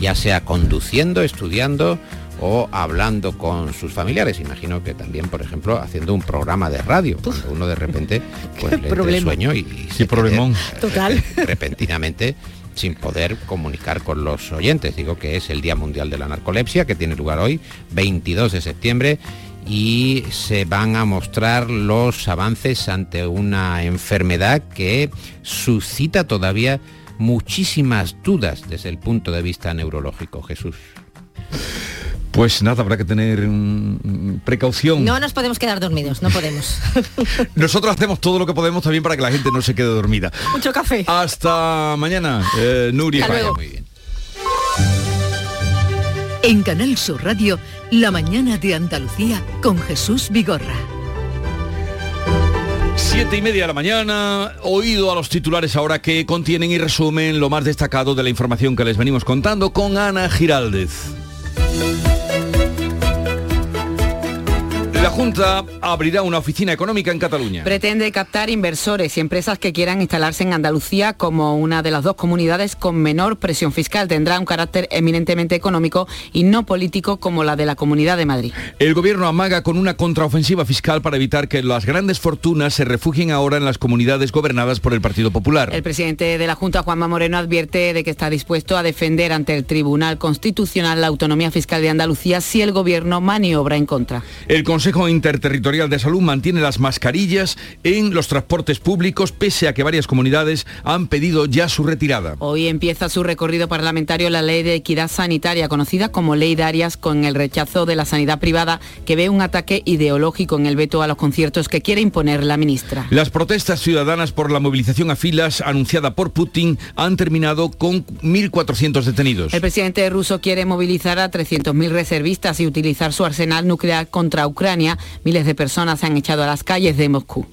[SPEAKER 27] ya sea conduciendo, estudiando o hablando con sus familiares. Imagino que también, por ejemplo, haciendo un programa de radio, cuando uno de repente pues, le sueño y,
[SPEAKER 1] y problemón.
[SPEAKER 28] Total.
[SPEAKER 27] repentinamente sin poder comunicar con los oyentes. Digo que es el Día Mundial de la Narcolepsia, que tiene lugar hoy, 22 de septiembre, y se van a mostrar los avances ante una enfermedad que suscita todavía muchísimas dudas desde el punto de vista neurológico, Jesús.
[SPEAKER 1] Pues nada, habrá que tener mm, precaución.
[SPEAKER 29] No nos podemos quedar dormidos, no podemos.
[SPEAKER 1] Nosotros hacemos todo lo que podemos también para que la gente no se quede dormida.
[SPEAKER 29] Mucho café.
[SPEAKER 1] Hasta mañana, eh, Nuria.
[SPEAKER 29] Hasta luego.
[SPEAKER 1] Muy bien.
[SPEAKER 26] En Canal Sur Radio, La mañana de Andalucía con Jesús Vigorra.
[SPEAKER 1] Siete y media de la mañana, oído a los titulares ahora que contienen y resumen lo más destacado de la información que les venimos contando con Ana Giraldez. La Junta abrirá una oficina económica en Cataluña.
[SPEAKER 18] Pretende captar inversores y empresas que quieran instalarse en Andalucía como una de las dos comunidades con menor presión fiscal. Tendrá un carácter eminentemente económico y no político como la de la Comunidad de Madrid.
[SPEAKER 1] El gobierno amaga con una contraofensiva fiscal para evitar que las grandes fortunas se refugien ahora en las comunidades gobernadas por el Partido Popular.
[SPEAKER 18] El presidente de la Junta, Juanma Moreno, advierte de que está dispuesto a defender ante el Tribunal Constitucional la autonomía fiscal de Andalucía si el gobierno maniobra en contra.
[SPEAKER 1] El Consejo Interterritorial de Salud mantiene las mascarillas en los transportes públicos pese a que varias comunidades han pedido ya su retirada.
[SPEAKER 18] Hoy empieza su recorrido parlamentario la ley de equidad sanitaria, conocida como ley de Arias, con el rechazo de la sanidad privada que ve un ataque ideológico en el veto a los conciertos que quiere imponer la ministra.
[SPEAKER 1] Las protestas ciudadanas por la movilización a filas anunciada por Putin han terminado con 1.400 detenidos.
[SPEAKER 18] El presidente ruso quiere movilizar a 300.000 reservistas y utilizar su arsenal nuclear contra Ucrania. Miles de personas se han echado a las calles de Moscú.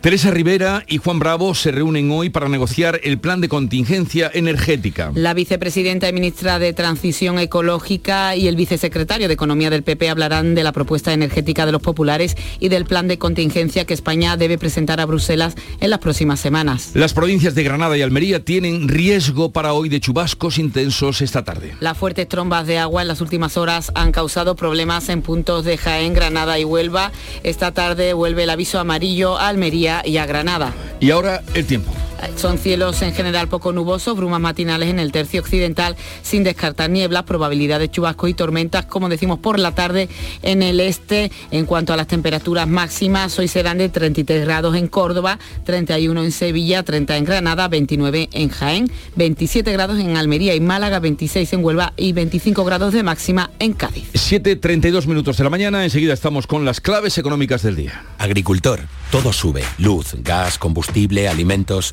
[SPEAKER 1] Teresa Rivera y Juan Bravo se reúnen hoy para negociar el plan de contingencia energética.
[SPEAKER 18] La vicepresidenta y ministra de Transición Ecológica y el vicesecretario de Economía del PP hablarán de la propuesta energética de los populares y del plan de contingencia que España debe presentar a Bruselas en las próximas semanas.
[SPEAKER 1] Las provincias de Granada y Almería tienen riesgo para hoy de chubascos intensos esta tarde.
[SPEAKER 18] Las fuertes trombas de agua en las últimas horas han causado problemas en puntos de Jaén, Granada y Huelva. Esta tarde vuelve el aviso amarillo a Almería y a Granada.
[SPEAKER 1] Y ahora el tiempo.
[SPEAKER 18] Son cielos en general poco nubosos, brumas matinales en el tercio occidental, sin descartar nieblas, probabilidad de chubascos y tormentas, como decimos por la tarde en el este. En cuanto a las temperaturas máximas, hoy serán de 33 grados en Córdoba, 31 en Sevilla, 30 en Granada, 29 en Jaén, 27 grados en Almería y Málaga, 26 en Huelva y 25 grados de máxima en Cádiz.
[SPEAKER 1] 7.32 minutos de la mañana, enseguida estamos con las claves económicas del día.
[SPEAKER 30] Agricultor, todo sube. Luz, gas, combustible, alimentos.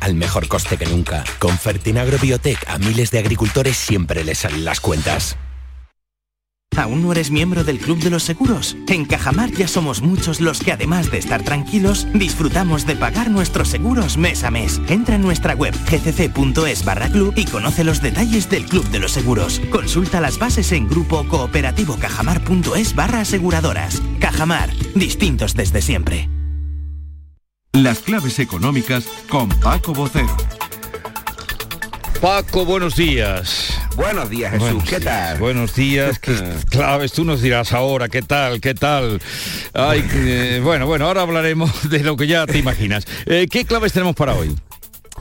[SPEAKER 30] Al mejor coste que nunca. Con Fertinagro Biotech a miles de agricultores siempre les salen las cuentas.
[SPEAKER 31] ¿Aún no eres miembro del Club de los Seguros? En Cajamar ya somos muchos los que además de estar tranquilos, disfrutamos de pagar nuestros seguros mes a mes. Entra en nuestra web gcc.es barra club y conoce los detalles del Club de los Seguros. Consulta las bases en grupo cooperativo cajamar.es barra aseguradoras. Cajamar, distintos desde siempre.
[SPEAKER 32] Las claves económicas con Paco Bocero.
[SPEAKER 1] Paco, buenos días.
[SPEAKER 33] Buenos días, Jesús.
[SPEAKER 1] Buenos
[SPEAKER 33] ¿Qué
[SPEAKER 1] días,
[SPEAKER 33] tal?
[SPEAKER 1] Buenos días. ¿Qué claves tú nos dirás ahora? ¿Qué tal? ¿Qué tal? Ay, bueno, bueno, ahora hablaremos de lo que ya te imaginas. Eh, ¿Qué claves tenemos para hoy?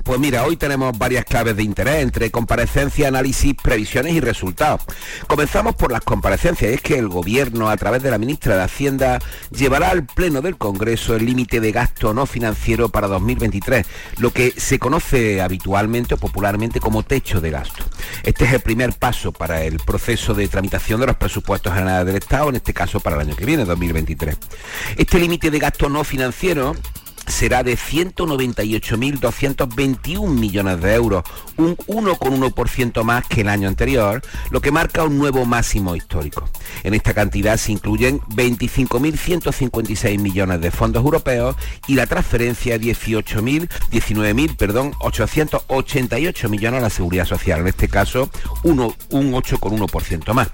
[SPEAKER 33] Pues mira, hoy tenemos varias claves de interés entre comparecencia, análisis, previsiones y resultados. Comenzamos por las comparecencias. Es que el Gobierno, a través de la ministra de Hacienda, llevará al Pleno del Congreso el límite de gasto no financiero para 2023, lo que se conoce habitualmente o popularmente como techo de gasto. Este es el primer paso para el proceso de tramitación de los presupuestos generales del Estado, en este caso para el año que viene, 2023. Este límite de gasto no financiero será de 198.221 millones de euros, un 1,1% más que el año anterior, lo que marca un nuevo máximo histórico. En esta cantidad se incluyen 25.156 millones de fondos europeos y la transferencia de 18.000, 19.000, perdón, 888 millones a la seguridad social, en este caso uno- un 8,1% más.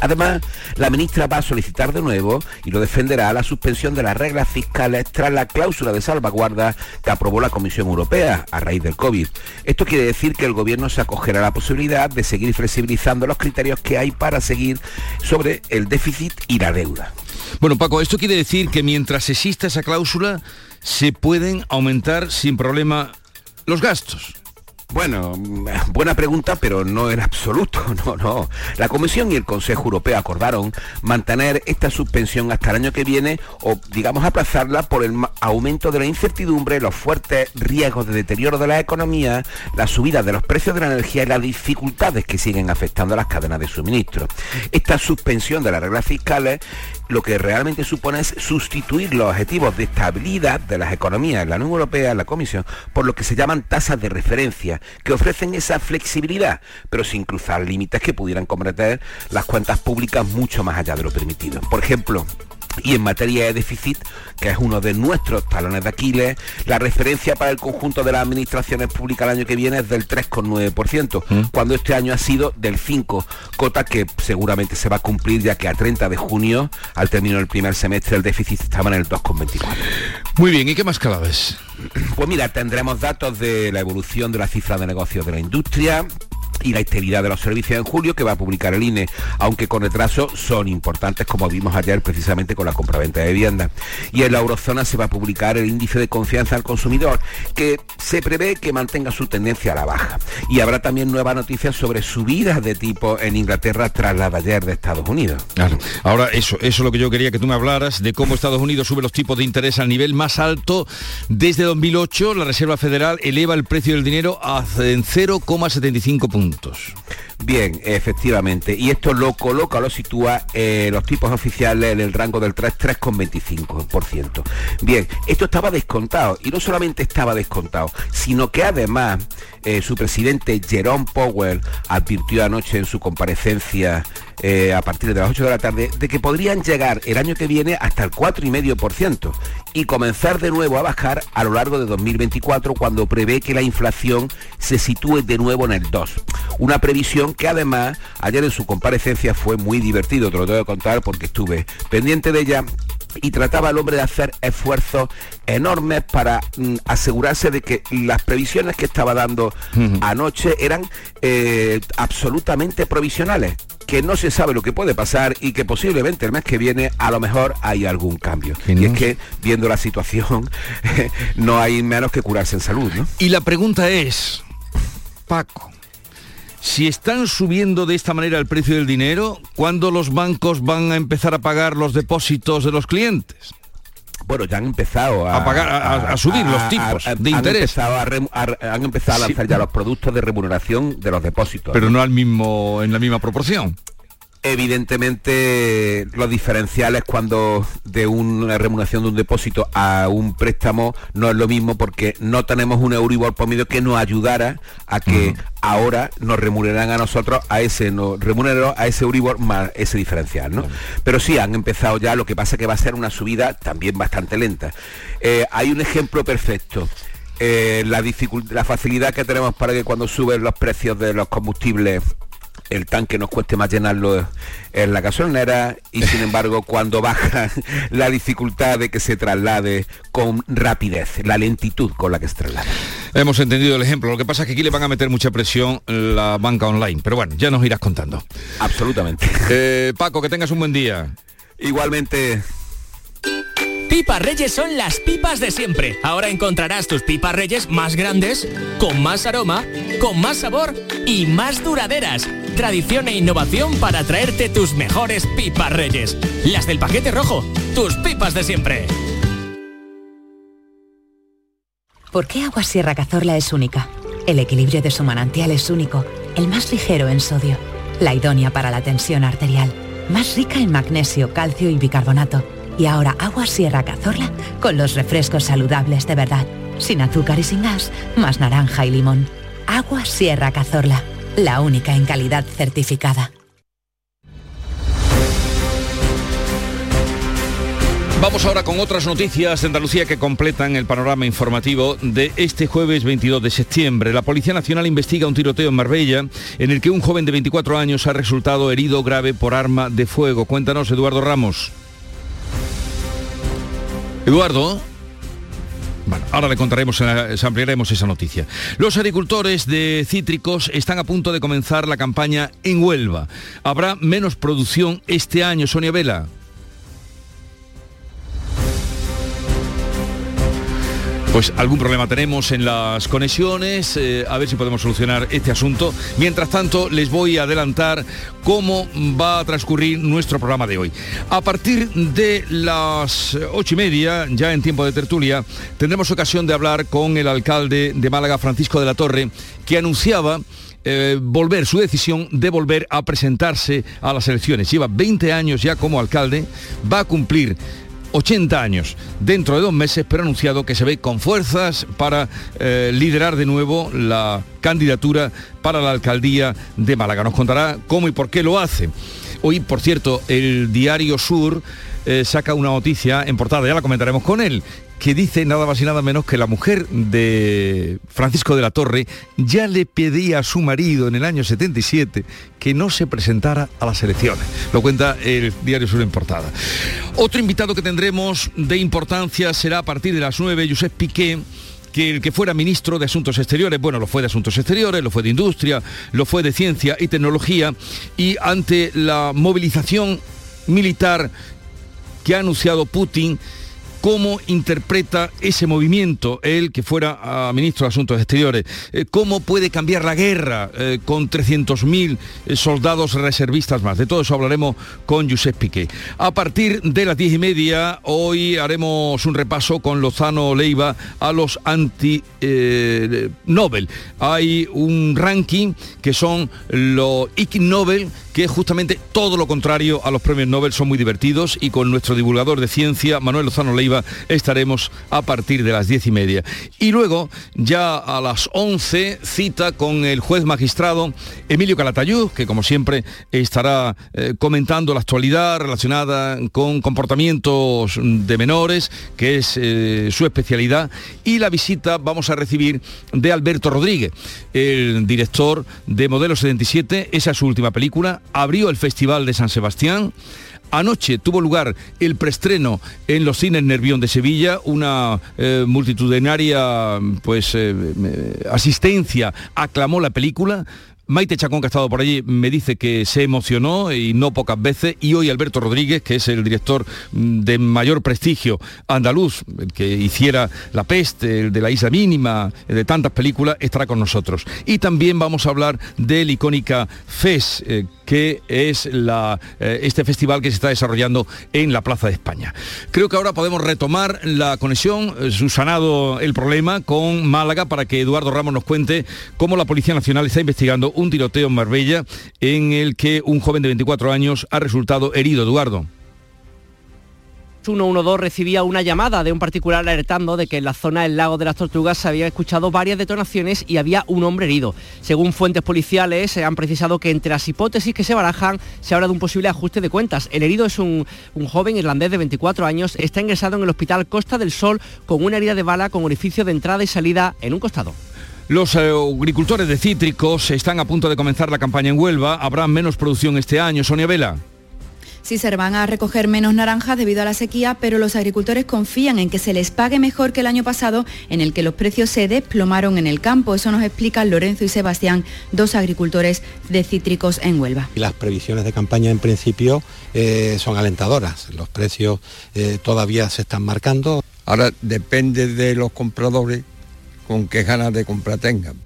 [SPEAKER 33] Además, la ministra va a solicitar de nuevo y lo defenderá la suspensión de las reglas fiscales tras la cláusula de salvaguarda que aprobó la Comisión Europea a raíz del COVID. Esto quiere decir que el gobierno se acogerá a la posibilidad de seguir flexibilizando los criterios que hay para seguir sobre el déficit y la deuda.
[SPEAKER 1] Bueno, Paco, esto quiere decir que mientras exista esa cláusula, se pueden aumentar sin problema los gastos.
[SPEAKER 33] Bueno, buena pregunta, pero no en absoluto, no, no. La Comisión y el Consejo Europeo acordaron mantener esta suspensión hasta el año que viene o, digamos, aplazarla por el aumento de la incertidumbre, los fuertes riesgos de deterioro de la economía, la subida de los precios de la energía y las dificultades que siguen afectando a las cadenas de suministro. Esta suspensión de las reglas fiscales lo que realmente supone es sustituir los objetivos de estabilidad de las economías la Unión Europea, la Comisión, por lo que se llaman tasas de referencia, que ofrecen esa flexibilidad, pero sin cruzar límites que pudieran comprometer las cuentas públicas mucho más allá de lo permitido. Por ejemplo, y en materia de déficit, que es uno de nuestros talones de Aquiles, la referencia para el conjunto de las administraciones públicas el año que viene es del 3,9%, mm. cuando este año ha sido del 5%, cota que seguramente se va a cumplir ya que a 30 de junio, al término del primer semestre, el déficit estaba en el 2,24%.
[SPEAKER 1] Muy bien, ¿y qué más claves?
[SPEAKER 33] Pues mira, tendremos datos de la evolución de la cifra de negocios de la industria, y la estabilidad de los servicios en julio que va a publicar el INE, aunque con retraso son importantes como vimos ayer precisamente con la compraventa de vivienda. Y en la eurozona se va a publicar el índice de confianza al consumidor, que se prevé que mantenga su tendencia a la baja. Y habrá también nuevas noticias sobre subidas de tipo en Inglaterra tras la de ayer de Estados Unidos.
[SPEAKER 1] Claro. Ahora eso, eso es lo que yo quería que tú me hablaras de cómo Estados Unidos sube los tipos de interés al nivel más alto desde 2008. La Reserva Federal eleva el precio del dinero a 0,75 puntos.
[SPEAKER 33] Bien, efectivamente. Y esto lo coloca, lo sitúa eh, los tipos oficiales en el rango del 3, 3,25%. Bien, esto estaba descontado. Y no solamente estaba descontado, sino que además eh, su presidente Jerome Powell advirtió anoche en su comparecencia eh, a partir de las 8 de la tarde de que podrían llegar el año que viene hasta el 4,5% y comenzar de nuevo a bajar a lo largo de 2024 cuando prevé que la inflación se sitúe de nuevo en el 2. Una previsión que además ayer en su comparecencia fue muy divertido, te lo tengo que contar porque estuve pendiente de ella y trataba al hombre de hacer esfuerzos enormes para mm, asegurarse de que las previsiones que estaba dando anoche eran eh, absolutamente provisionales que no se sabe lo que puede pasar y que posiblemente el mes que viene a lo mejor hay algún cambio. Y es que viendo la situación no hay menos que curarse en salud. ¿no?
[SPEAKER 1] Y la pregunta es, Paco, si están subiendo de esta manera el precio del dinero, ¿cuándo los bancos van a empezar a pagar los depósitos de los clientes?
[SPEAKER 33] Bueno, ya han empezado a,
[SPEAKER 1] pagar, a, subir los tipos de interés.
[SPEAKER 33] han empezado a lanzar ya los productos de remuneración de los depósitos.
[SPEAKER 1] Pero no al mismo, en la misma proporción.
[SPEAKER 33] Evidentemente los diferenciales cuando de una remuneración de un depósito a un préstamo no es lo mismo porque no tenemos un Euribor promedio que nos ayudara a que ahora nos remuneran a nosotros a ese no remunero a ese Euribor más ese diferencial, ¿no? Pero sí han empezado ya, lo que pasa que va a ser una subida también bastante lenta. Eh, hay un ejemplo perfecto. Eh, la, la facilidad que tenemos para que cuando suben los precios de los combustibles el tanque nos cueste más llenarlo en la gasolinera y sin embargo cuando baja la dificultad de que se traslade con rapidez, la lentitud con la que se traslada.
[SPEAKER 1] Hemos entendido el ejemplo, lo que pasa es que aquí le van a meter mucha presión la banca online, pero bueno, ya nos irás contando.
[SPEAKER 33] Absolutamente.
[SPEAKER 1] Eh, Paco, que tengas un buen día.
[SPEAKER 33] Igualmente.
[SPEAKER 34] Pipas Reyes son las pipas de siempre. Ahora encontrarás tus pipas Reyes más grandes, con más aroma, con más sabor y más duraderas. Tradición e innovación para traerte tus mejores pipas Reyes. Las del paquete rojo, tus pipas de siempre.
[SPEAKER 35] ¿Por qué Agua Sierra Cazorla es única? El equilibrio de su manantial es único, el más ligero en sodio, la idónea para la tensión arterial, más rica en magnesio, calcio y bicarbonato y ahora agua Sierra Cazorla con los refrescos saludables de verdad, sin azúcar y sin gas, más naranja y limón. Agua Sierra Cazorla, la única en calidad certificada.
[SPEAKER 1] Vamos ahora con otras noticias de Andalucía que completan el panorama informativo de este jueves 22 de septiembre. La Policía Nacional investiga un tiroteo en Marbella en el que un joven de 24 años ha resultado herido grave por arma de fuego. Cuéntanos, Eduardo Ramos. Eduardo. Bueno, ahora le contaremos, eh, ampliaremos esa noticia. Los agricultores de cítricos están a punto de comenzar la campaña en Huelva. Habrá menos producción este año, Sonia Vela. Pues algún problema tenemos en las conexiones, eh, a ver si podemos solucionar este asunto. Mientras tanto, les voy a adelantar cómo va a transcurrir nuestro programa de hoy. A partir de las ocho y media, ya en tiempo de tertulia, tendremos ocasión de hablar con el alcalde de Málaga, Francisco de la Torre, que anunciaba eh, volver, su decisión de volver a presentarse a las elecciones. Lleva 20 años ya como alcalde, va a cumplir 80 años dentro de dos meses, pero ha anunciado que se ve con fuerzas para eh, liderar de nuevo la candidatura para la alcaldía de Málaga. Nos contará cómo y por qué lo hace. Hoy, por cierto, el diario Sur eh, saca una noticia en portada, ya la comentaremos con él, que dice nada más y nada menos que la mujer de Francisco de la Torre ya le pedía a su marido en el año 77 que no se presentara a las elecciones. Lo cuenta el diario Sur en portada. Otro invitado que tendremos de importancia será a partir de las 9, Josep Piqué que el que fuera ministro de Asuntos Exteriores, bueno, lo fue de Asuntos Exteriores, lo fue de Industria, lo fue de Ciencia y Tecnología, y ante la movilización militar que ha anunciado Putin, cómo interpreta ese movimiento, él que fuera ah, ministro de Asuntos Exteriores, eh, cómo puede cambiar la guerra eh, con 300.000 eh, soldados reservistas más. De todo eso hablaremos con Josep Piqué. A partir de las diez y media, hoy haremos un repaso con Lozano Leiva a los anti-Nobel. Hay un ranking que son los Ig Nobel que justamente todo lo contrario a los premios Nobel. Son muy divertidos y con nuestro divulgador de ciencia, Manuel Lozano Leiva, estaremos a partir de las diez y media. Y luego, ya a las 11, cita con el juez magistrado Emilio Calatayud, que como siempre estará eh, comentando la actualidad relacionada con comportamientos de menores, que es eh, su especialidad, y la visita vamos a recibir de Alberto Rodríguez, el director de Modelo 77, esa es su última película, abrió el Festival de San Sebastián. Anoche tuvo lugar el preestreno en los cines Nervión de Sevilla, una eh, multitudinaria pues, eh, asistencia aclamó la película, Maite Chacón, que ha estado por allí, me dice que se emocionó y no pocas veces. Y hoy Alberto Rodríguez, que es el director mm, de mayor prestigio andaluz, el que hiciera La Peste, el de La Isla Mínima, de tantas películas, estará con nosotros. Y también vamos a hablar del icónica FES, eh, que es eh, este festival que se está desarrollando en la Plaza de España. Creo que ahora podemos retomar la conexión, eh, subsanado el problema, con Málaga para que Eduardo Ramos nos cuente cómo la Policía Nacional está investigando un tiroteo en Marbella en el que un joven de 24 años ha resultado herido. Eduardo.
[SPEAKER 36] 112 recibía una llamada de un particular alertando de que en la zona del lago de las Tortugas se había escuchado varias detonaciones y había un hombre herido. Según fuentes policiales, se han precisado que entre las hipótesis que se barajan se habla de un posible ajuste de cuentas. El herido es un, un joven irlandés de 24 años, está ingresado en el hospital Costa del Sol con una herida de bala con orificio de entrada y salida en un costado.
[SPEAKER 1] Los eh, agricultores de cítricos están a punto de comenzar la campaña en Huelva. Habrá menos producción este año. Sonia Vela.
[SPEAKER 5] Sí, se van a recoger menos naranjas debido a la sequía, pero los agricultores confían en que se les pague mejor que el año pasado, en el que los precios se desplomaron en el campo. Eso nos explican Lorenzo y Sebastián, dos agricultores de cítricos en Huelva.
[SPEAKER 37] Las previsiones de campaña en principio eh, son alentadoras. Los precios eh, todavía se están marcando.
[SPEAKER 38] Ahora depende de los compradores con qué ganas de compra tengan.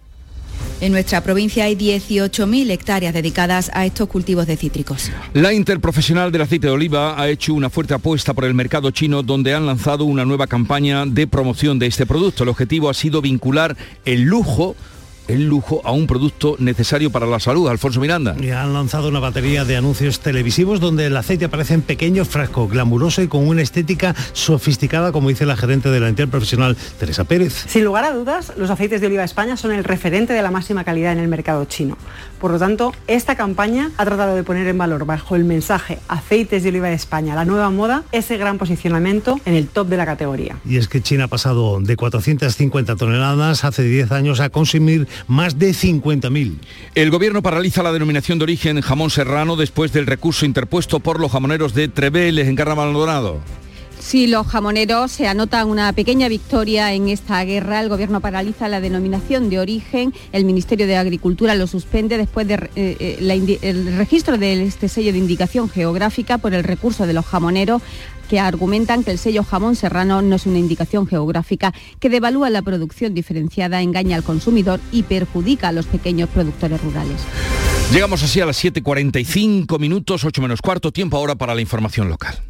[SPEAKER 5] En nuestra provincia hay 18.000 hectáreas dedicadas a estos cultivos de cítricos.
[SPEAKER 1] La Interprofesional del Aceite de Oliva ha hecho una fuerte apuesta por el mercado chino donde han lanzado una nueva campaña de promoción de este producto. El objetivo ha sido vincular el lujo el lujo a un producto necesario para la salud. Alfonso Miranda.
[SPEAKER 9] Y han lanzado una batería de anuncios televisivos donde el aceite aparece en pequeños frascos, glamuroso y con una estética sofisticada, como dice la gerente de la entidad profesional, Teresa Pérez.
[SPEAKER 39] Sin lugar a dudas, los aceites de oliva de España son el referente de la máxima calidad en el mercado chino. Por lo tanto, esta campaña ha tratado de poner en valor bajo el mensaje aceites de oliva de España, la nueva moda, ese gran posicionamiento en el top de la categoría.
[SPEAKER 9] Y es que China ha pasado de 450 toneladas hace 10 años a consumir más de 50.000.
[SPEAKER 1] El gobierno paraliza la denominación de origen jamón serrano después del recurso interpuesto por los jamoneros de Treveles en Carnaval Maldonado.
[SPEAKER 10] Si los jamoneros se anotan una pequeña victoria en esta guerra. El Gobierno paraliza la denominación de origen. El Ministerio de Agricultura lo suspende después del de, registro de este sello de indicación geográfica por el recurso de los jamoneros que argumentan que el sello jamón serrano no es una indicación geográfica que devalúa la producción diferenciada, engaña al consumidor y perjudica a los pequeños productores rurales.
[SPEAKER 1] Llegamos así a las 7.45 minutos, 8 menos cuarto, tiempo ahora para la información local.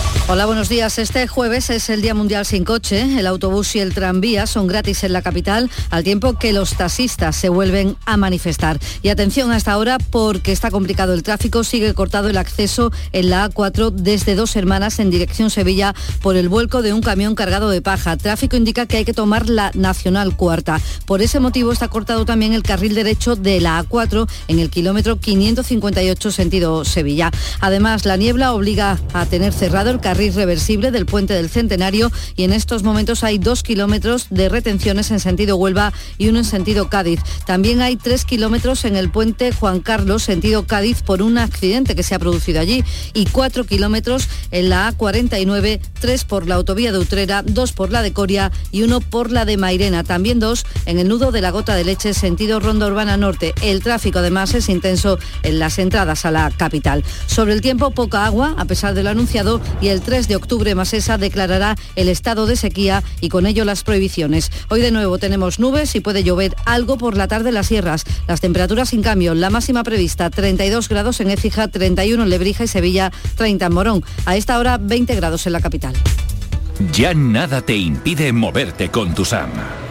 [SPEAKER 7] Hola, buenos días. Este jueves es el Día Mundial sin coche. El autobús y el tranvía son gratis en la capital, al tiempo que los taxistas se vuelven a manifestar. Y atención a esta hora porque está complicado el tráfico. Sigue cortado el acceso en la A4 desde Dos Hermanas en dirección Sevilla por el vuelco de un camión cargado de paja. Tráfico indica que hay que tomar la Nacional Cuarta. Por ese motivo está cortado también el carril derecho de la A4 en el kilómetro 558 sentido Sevilla. Además, la niebla obliga a tener cerrado el carril reversible del puente del Centenario y en estos momentos hay dos kilómetros de retenciones en sentido Huelva y uno en sentido Cádiz. También hay tres kilómetros en el puente Juan Carlos, sentido Cádiz, por un accidente que se ha producido allí y cuatro kilómetros en la A49, tres por la autovía de Utrera, dos por la de Coria y uno por la de Mairena. También dos en el nudo de la Gota de Leche, sentido Ronda Urbana Norte. El tráfico además es intenso en las entradas a la capital. Sobre el tiempo, poca agua, a pesar de lo anunciado, y el 3 de octubre Masesa declarará el estado de sequía y con ello las prohibiciones. Hoy de nuevo tenemos nubes y puede llover algo por la tarde en las sierras. Las temperaturas sin cambio, la máxima prevista 32 grados en Écija, 31 en Lebrija y Sevilla, 30 en Morón. A esta hora 20 grados en la capital.
[SPEAKER 30] Ya nada te impide moverte con tu SAM.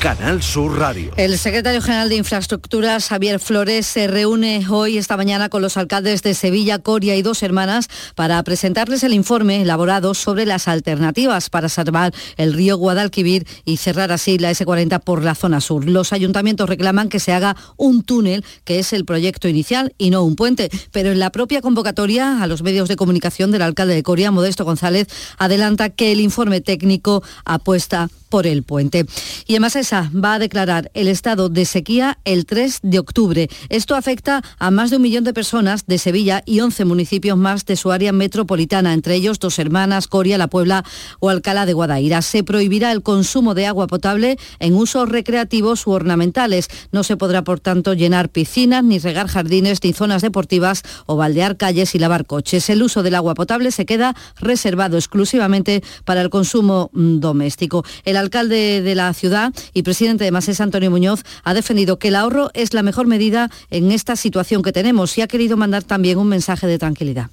[SPEAKER 40] Canal Sur Radio.
[SPEAKER 7] El secretario general de Infraestructuras, Javier Flores, se reúne hoy, esta mañana, con los alcaldes de Sevilla, Coria y Dos Hermanas para presentarles el informe elaborado sobre las alternativas para salvar el río Guadalquivir y cerrar así la S40 por la zona sur. Los ayuntamientos reclaman que se haga un túnel, que es el proyecto inicial, y no un puente. Pero en la propia convocatoria a los medios de comunicación del alcalde de Coria, Modesto González, adelanta que el informe técnico apuesta por el puente. Y en Va a declarar el estado de sequía el 3 de octubre. Esto afecta a más de un millón de personas de Sevilla y 11 municipios más de su área metropolitana, entre ellos Dos Hermanas, Coria, La Puebla o Alcalá de Guadaira. Se prohibirá el consumo de agua potable en usos recreativos u ornamentales. No se podrá, por tanto, llenar piscinas, ni regar jardines, ni zonas deportivas o baldear calles y lavar coches. El uso del agua potable se queda reservado exclusivamente para el consumo mm, doméstico. El alcalde de la ciudad y presidente de Masés, Antonio Muñoz, ha defendido que el ahorro es la mejor medida en esta situación que tenemos y ha querido mandar también un mensaje de tranquilidad.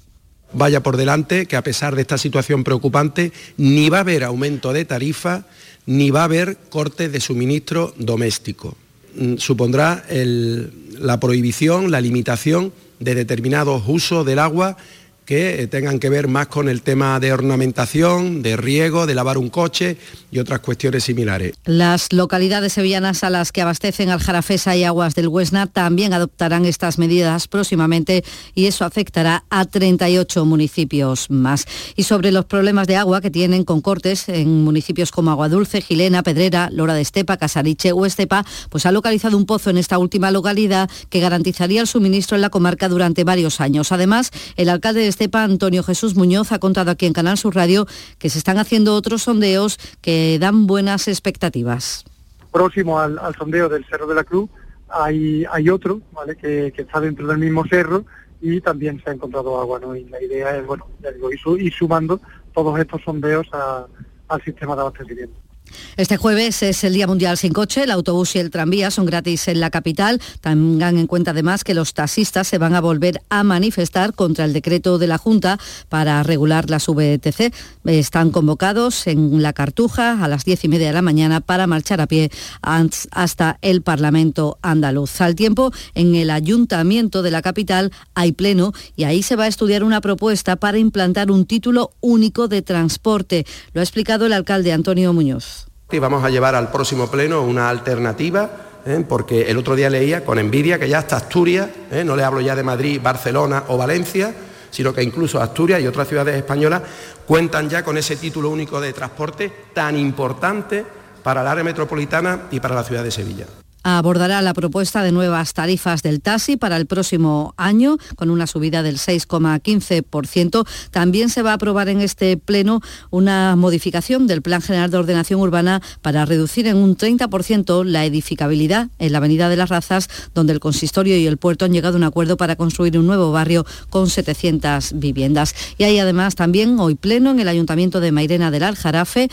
[SPEAKER 41] Vaya por delante que a pesar de esta situación preocupante, ni va a haber aumento de tarifa, ni va a haber corte de suministro doméstico. Mm, supondrá la prohibición, la limitación de determinados usos del agua que eh, tengan que ver más con el tema de ornamentación, de riego, de lavar un coche y otras cuestiones similares.
[SPEAKER 7] Las localidades sevillanas a las que abastecen al Jarafesa y aguas del Huesna también adoptarán estas medidas próximamente y eso afectará a 38 municipios más. Y sobre los problemas de agua que tienen con cortes en municipios como Aguadulce, Gilena, Pedrera, Lora de Estepa, Casariche o Estepa, pues ha localizado un pozo en esta última localidad que garantizaría el suministro en la comarca durante varios años. Además, el alcalde de Estepa, Antonio Jesús Muñoz, ha contado aquí en Canal Sur Radio que se están haciendo otros sondeos que dan buenas expectativas.
[SPEAKER 42] Próximo al, sondeo del Cerro de la Cruz hay, otro, ¿vale? Que, está dentro del mismo cerro y también se ha encontrado agua. Y la idea es, bueno, ya digo, ir, sumando todos estos sondeos al sistema de abastecimiento.
[SPEAKER 7] Este jueves es el Día Mundial sin coche, el autobús y el tranvía son gratis en la capital. Tengan en cuenta además que los taxistas se van a volver a manifestar contra el decreto de la Junta para regular las VTC. Están convocados en la Cartuja a las diez y media de la mañana para marchar a pie hasta el Parlamento andaluz. Al tiempo, en el Ayuntamiento de la capital hay pleno y ahí se va a estudiar una propuesta para implantar un título único de transporte. Lo ha explicado el alcalde Antonio Muñoz.
[SPEAKER 41] Y vamos a llevar al próximo pleno una alternativa, ¿eh? porque el otro día leía con envidia que ya hasta Asturias, ¿eh? no le hablo ya de Madrid, Barcelona o Valencia, sino que incluso Asturias y otras ciudades españolas cuentan ya con ese título único de transporte tan importante para el área metropolitana y para la ciudad de Sevilla
[SPEAKER 7] abordará la propuesta de nuevas tarifas del taxi para el próximo año, con una subida del 6,15%. También se va a aprobar en este pleno una modificación del Plan General de Ordenación Urbana para reducir en un 30% la edificabilidad en la Avenida de las Razas, donde el consistorio y el puerto han llegado a un acuerdo para construir un nuevo barrio con 700 viviendas. Y hay además también hoy pleno en el Ayuntamiento de Mairena del Aljarafe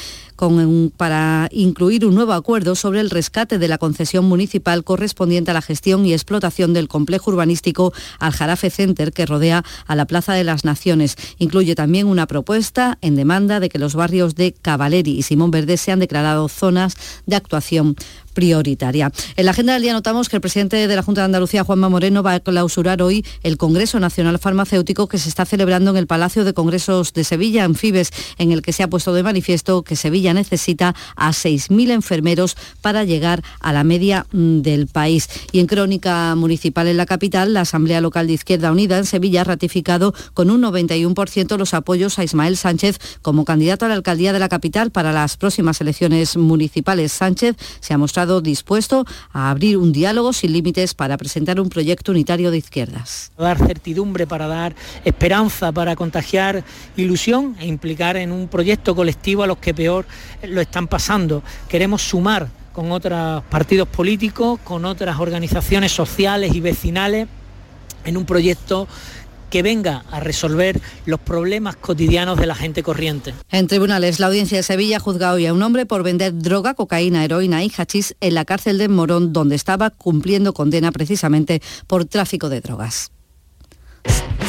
[SPEAKER 7] para incluir un nuevo acuerdo sobre el rescate de la concesión municipal correspondiente a la gestión y explotación del complejo urbanístico Aljarafe Center que rodea a la Plaza de las Naciones. Incluye también una propuesta en demanda de que los barrios de Cavaleri y Simón Verde sean declarados zonas de actuación prioritaria. En la agenda del día notamos que el presidente de la Junta de Andalucía, Juanma Moreno, va a clausurar hoy el Congreso Nacional Farmacéutico que se está celebrando en el Palacio de Congresos de Sevilla, en Fibes, en el que se ha puesto de manifiesto que Sevilla necesita a 6.000 enfermeros para llegar a la media mm, del país. Y en crónica municipal en la capital, la Asamblea Local de Izquierda Unida en Sevilla ha ratificado con un 91% los apoyos a Ismael Sánchez como candidato a la alcaldía de la capital para las próximas elecciones municipales. Sánchez se ha mostrado dispuesto a abrir un diálogo sin límites para presentar un proyecto unitario de izquierdas.
[SPEAKER 39] Dar certidumbre, para dar esperanza, para contagiar ilusión e implicar en un proyecto colectivo a los que peor lo están pasando. Queremos sumar con otros partidos políticos, con otras organizaciones sociales y vecinales en un proyecto que venga a resolver los problemas cotidianos de la gente corriente.
[SPEAKER 7] En tribunales, la audiencia de Sevilla ha juzgado hoy a un hombre por vender droga, cocaína, heroína y hachís en la cárcel de Morón, donde estaba cumpliendo condena precisamente por tráfico de drogas.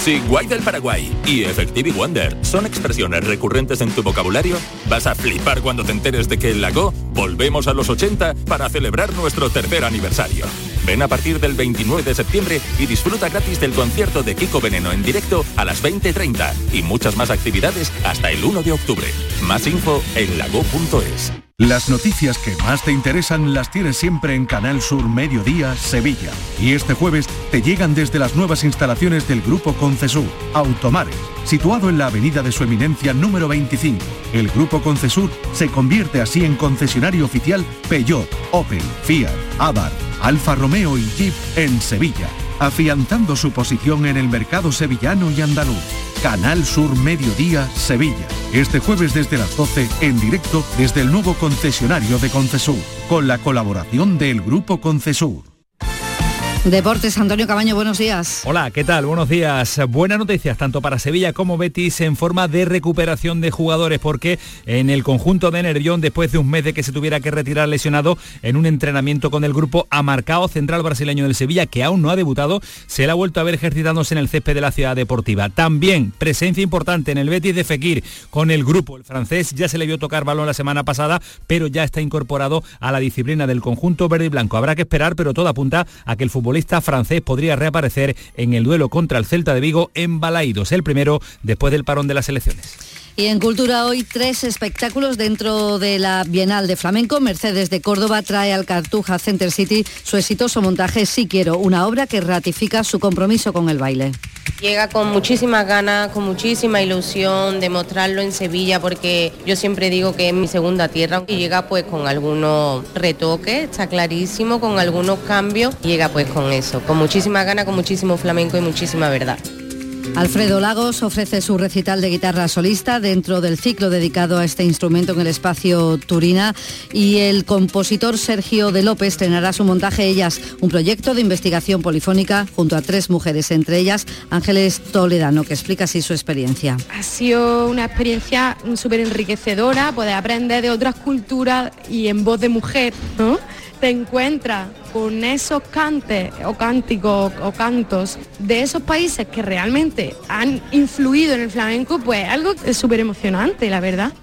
[SPEAKER 43] Si Guay del Paraguay y Effective Wonder son expresiones recurrentes en tu vocabulario, vas a flipar cuando te enteres de que en Lago volvemos a los 80 para celebrar nuestro tercer aniversario. Ven a partir del 29 de septiembre y disfruta gratis del concierto de Kiko Veneno en directo a las 20.30 y muchas más actividades hasta el 1 de octubre. Más info en lago.es.
[SPEAKER 32] Las noticias que más te interesan las tienes siempre en Canal Sur Mediodía, Sevilla. Y este jueves te llegan desde las nuevas instalaciones del Grupo Concesur, Automares, situado en la avenida de su eminencia número 25. El Grupo Concesur se convierte así en concesionario oficial Peugeot, Opel, Fiat, Abarth, Alfa Romeo y Jeep en Sevilla, afianzando su posición en el mercado sevillano y andaluz. Canal Sur Mediodía, Sevilla. Este jueves desde las 12 en directo desde el nuevo concesionario de Concesur, con la colaboración del Grupo Concesur.
[SPEAKER 7] Deportes, Antonio Cabaño, buenos días.
[SPEAKER 44] Hola, ¿qué tal? Buenos días. Buenas noticias tanto para Sevilla como Betis en forma de recuperación de jugadores porque en el conjunto de Nervión, después de un mes de que se tuviera que retirar lesionado en un entrenamiento con el grupo ha marcado central brasileño del Sevilla que aún no ha debutado, se le ha vuelto a ver ejercitándose en el césped de la ciudad deportiva. También presencia importante en el Betis de Fekir con el grupo. El francés ya se le vio tocar balón la semana pasada, pero ya está incorporado a la disciplina del conjunto verde y blanco. Habrá que esperar, pero todo apunta a que el fútbol futbolista francés podría reaparecer en el duelo contra el Celta de Vigo en Balaidos, el primero después del parón de las elecciones.
[SPEAKER 7] Y en Cultura hoy tres espectáculos dentro de la Bienal de Flamenco. Mercedes de Córdoba trae al Cartuja Center City su exitoso montaje Si Quiero, una obra que ratifica su compromiso con el baile.
[SPEAKER 45] Llega con muchísimas ganas, con muchísima ilusión de mostrarlo en Sevilla porque yo siempre digo que es mi segunda tierra y llega pues con algunos retoques, está clarísimo, con algunos cambios, llega pues con eso, con muchísimas ganas, con muchísimo flamenco y muchísima verdad.
[SPEAKER 7] Alfredo Lagos ofrece su recital de guitarra solista dentro del ciclo dedicado a este instrumento en el espacio Turina y el compositor Sergio de López estrenará su montaje Ellas, un proyecto de investigación polifónica junto a tres mujeres, entre ellas Ángeles Toledano, que explica así su experiencia.
[SPEAKER 46] Ha sido una experiencia súper enriquecedora, poder aprender de otras culturas y en voz de mujer, ¿no? te encuentras con esos cantes o cánticos o cantos de esos países que realmente han influido en el flamenco, pues algo súper emocionante, la verdad.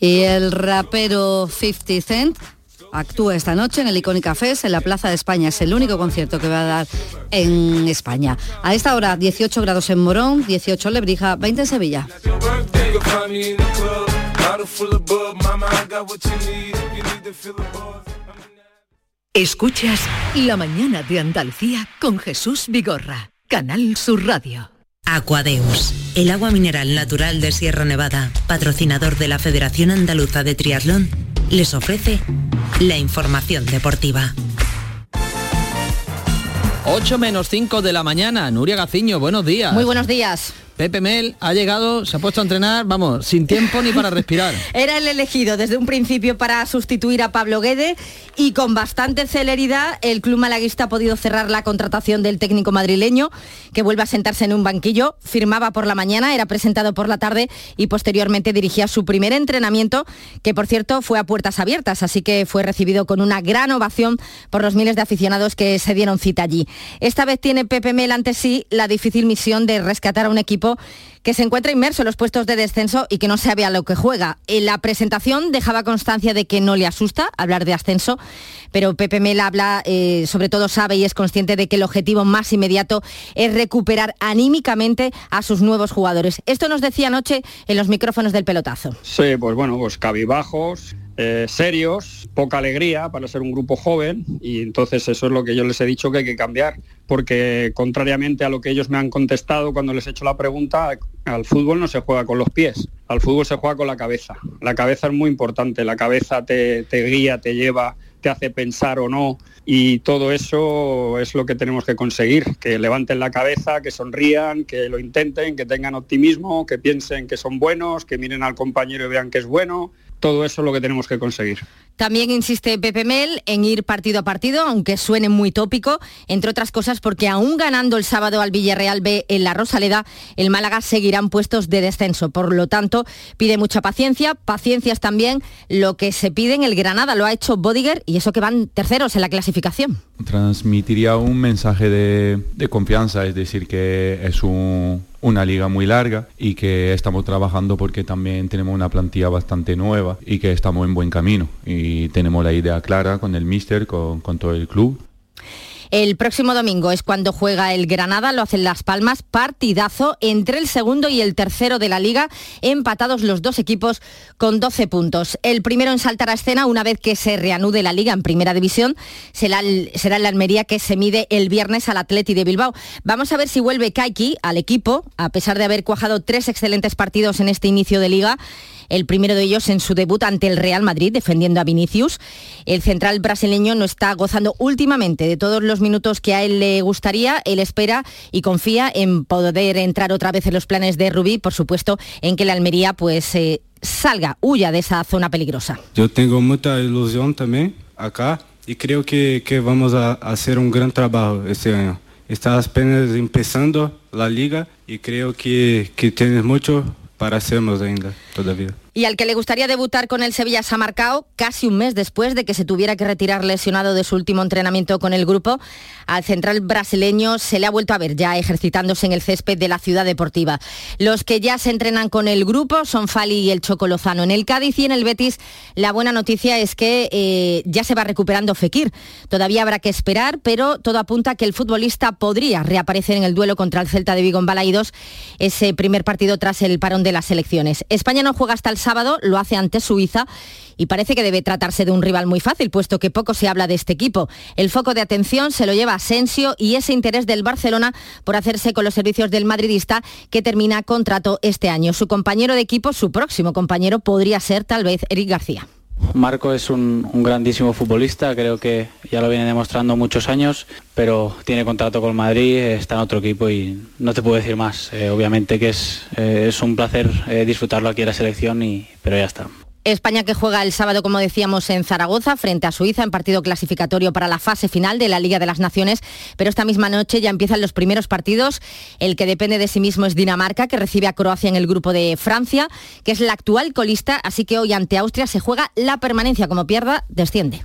[SPEAKER 7] Y el rapero 50 Cent actúa esta noche en el Icónica Fest en la Plaza de España. Es el único concierto que va a dar en España. A esta hora 18 grados en Morón, 18 en Lebrija, 20 en Sevilla.
[SPEAKER 26] Escuchas La mañana de Andalucía con Jesús Vigorra, Canal Sur Radio.
[SPEAKER 47] Aquadeus, el agua mineral natural de Sierra Nevada, patrocinador de la Federación Andaluza de Triatlón, les ofrece la información deportiva.
[SPEAKER 36] 8 menos 5 de la mañana. Nuria Gaciño, buenos días.
[SPEAKER 28] Muy buenos días.
[SPEAKER 36] Pepe Mel ha llegado, se ha puesto a entrenar, vamos, sin tiempo ni para respirar.
[SPEAKER 28] Era el elegido desde un principio para sustituir a Pablo Guede y con bastante celeridad el club malaguista ha podido cerrar la contratación del técnico madrileño que vuelve a sentarse en un banquillo, firmaba por la mañana, era presentado por la tarde y posteriormente dirigía su primer entrenamiento, que por cierto fue a puertas abiertas, así que fue recibido con una gran ovación por los miles de aficionados que se dieron cita allí. Esta vez tiene Pepe Mel ante sí la difícil misión de rescatar a un equipo que se encuentra inmerso en los puestos de descenso y que no sabe a lo que juega. En la presentación dejaba constancia de que no le asusta hablar de ascenso, pero Pepe Mel habla, eh, sobre todo sabe y es consciente de que el objetivo más inmediato es recuperar anímicamente a sus nuevos jugadores. Esto nos decía anoche en los micrófonos del pelotazo.
[SPEAKER 48] Sí, pues bueno, pues cabibajos, eh, serios, poca alegría para ser un grupo joven y entonces eso es lo que yo les he dicho que hay que cambiar, porque contrariamente a lo que ellos me han contestado cuando les he hecho la pregunta, al fútbol no se juega con los pies, al fútbol se juega con la cabeza. La cabeza es muy importante, la cabeza te, te guía, te lleva, te hace pensar o no y todo eso es lo que tenemos que conseguir, que levanten la cabeza, que sonrían, que lo intenten, que tengan optimismo, que piensen que son buenos, que miren al compañero y vean que es bueno todo eso es lo que tenemos que conseguir.
[SPEAKER 28] También insiste Pepe Mel en ir partido a partido, aunque suene muy tópico, entre otras cosas porque aún ganando el sábado al Villarreal B en la Rosaleda, el Málaga seguirán puestos de descenso. Por lo tanto, pide mucha paciencia, paciencias también lo que se pide en el Granada, lo ha hecho Bodiger y eso que van terceros en la clasificación.
[SPEAKER 49] Transmitiría un mensaje de, confianza, es decir, que es un, una liga muy larga y que estamos trabajando porque también tenemos una plantilla bastante nueva y que estamos en buen camino tenemos la idea clara con el míster, con, todo el club
[SPEAKER 28] el próximo domingo es cuando juega el Granada, lo hacen Las Palmas, partidazo entre el segundo y el tercero de la liga, empatados los dos equipos con 12 puntos. El primero en saltar a escena, una vez que se reanude la liga en primera división, será el, será la Almería que se mide el viernes al Atleti de Bilbao. Vamos a ver si vuelve Kaiki al equipo, a pesar de haber cuajado tres excelentes partidos en este inicio de liga el primero de ellos en su debut ante el Real Madrid, defendiendo a Vinicius. El central brasileño no está gozando últimamente de todos los minutos que a él le gustaría. Él espera y confía en poder entrar otra vez en los planes de Rubí, por supuesto, en que la Almería pues eh, salga, huya de esa zona peligrosa.
[SPEAKER 50] Yo tengo mucha ilusión también acá y creo que, vamos a hacer un gran trabajo este año. Está apenas empezando la liga y creo que, que tienes mucho para hacernos ainda todavía.
[SPEAKER 28] Y al que le gustaría debutar con el Sevilla se ha marcado casi un mes después de que se tuviera que retirar lesionado de su último entrenamiento con el grupo. Al central brasileño se le ha vuelto a ver ya ejercitándose en el césped de la ciudad deportiva. Los que ya se entrenan con el grupo son Fali y el Choco Lozano. En el Cádiz y en el Betis la buena noticia es que eh, ya se va recuperando Fekir. Todavía habrá que esperar, pero todo apunta a que el futbolista podría reaparecer en el duelo contra el Celta de Vigo en Balaidos, ese primer partido tras el parón de las elecciones. España no juega hasta el sábado, lo hace ante Suiza y parece que debe tratarse de un rival muy fácil, puesto que poco se habla de este equipo. El foco de atención se lo lleva Asensio y ese interés del Barcelona por hacerse con los servicios del madridista que termina contrato este año. Su compañero de equipo, su próximo compañero, podría ser tal vez Eric García.
[SPEAKER 51] Marco es un, grandísimo futbolista, creo que ya lo viene demostrando muchos años, pero tiene contrato con Madrid, está en otro equipo y no te puedo decir más. Eh, obviamente que es, eh, es un placer eh, disfrutarlo aquí en la selección, y, pero ya está.
[SPEAKER 28] España que juega el sábado, como decíamos, en Zaragoza frente a Suiza en partido clasificatorio para la fase final de la Liga de las Naciones, pero esta misma noche ya empiezan los primeros partidos. El que depende de sí mismo es Dinamarca, que recibe a Croacia en el grupo de Francia, que es la actual colista, así que hoy ante Austria se juega la permanencia. Como pierda, desciende.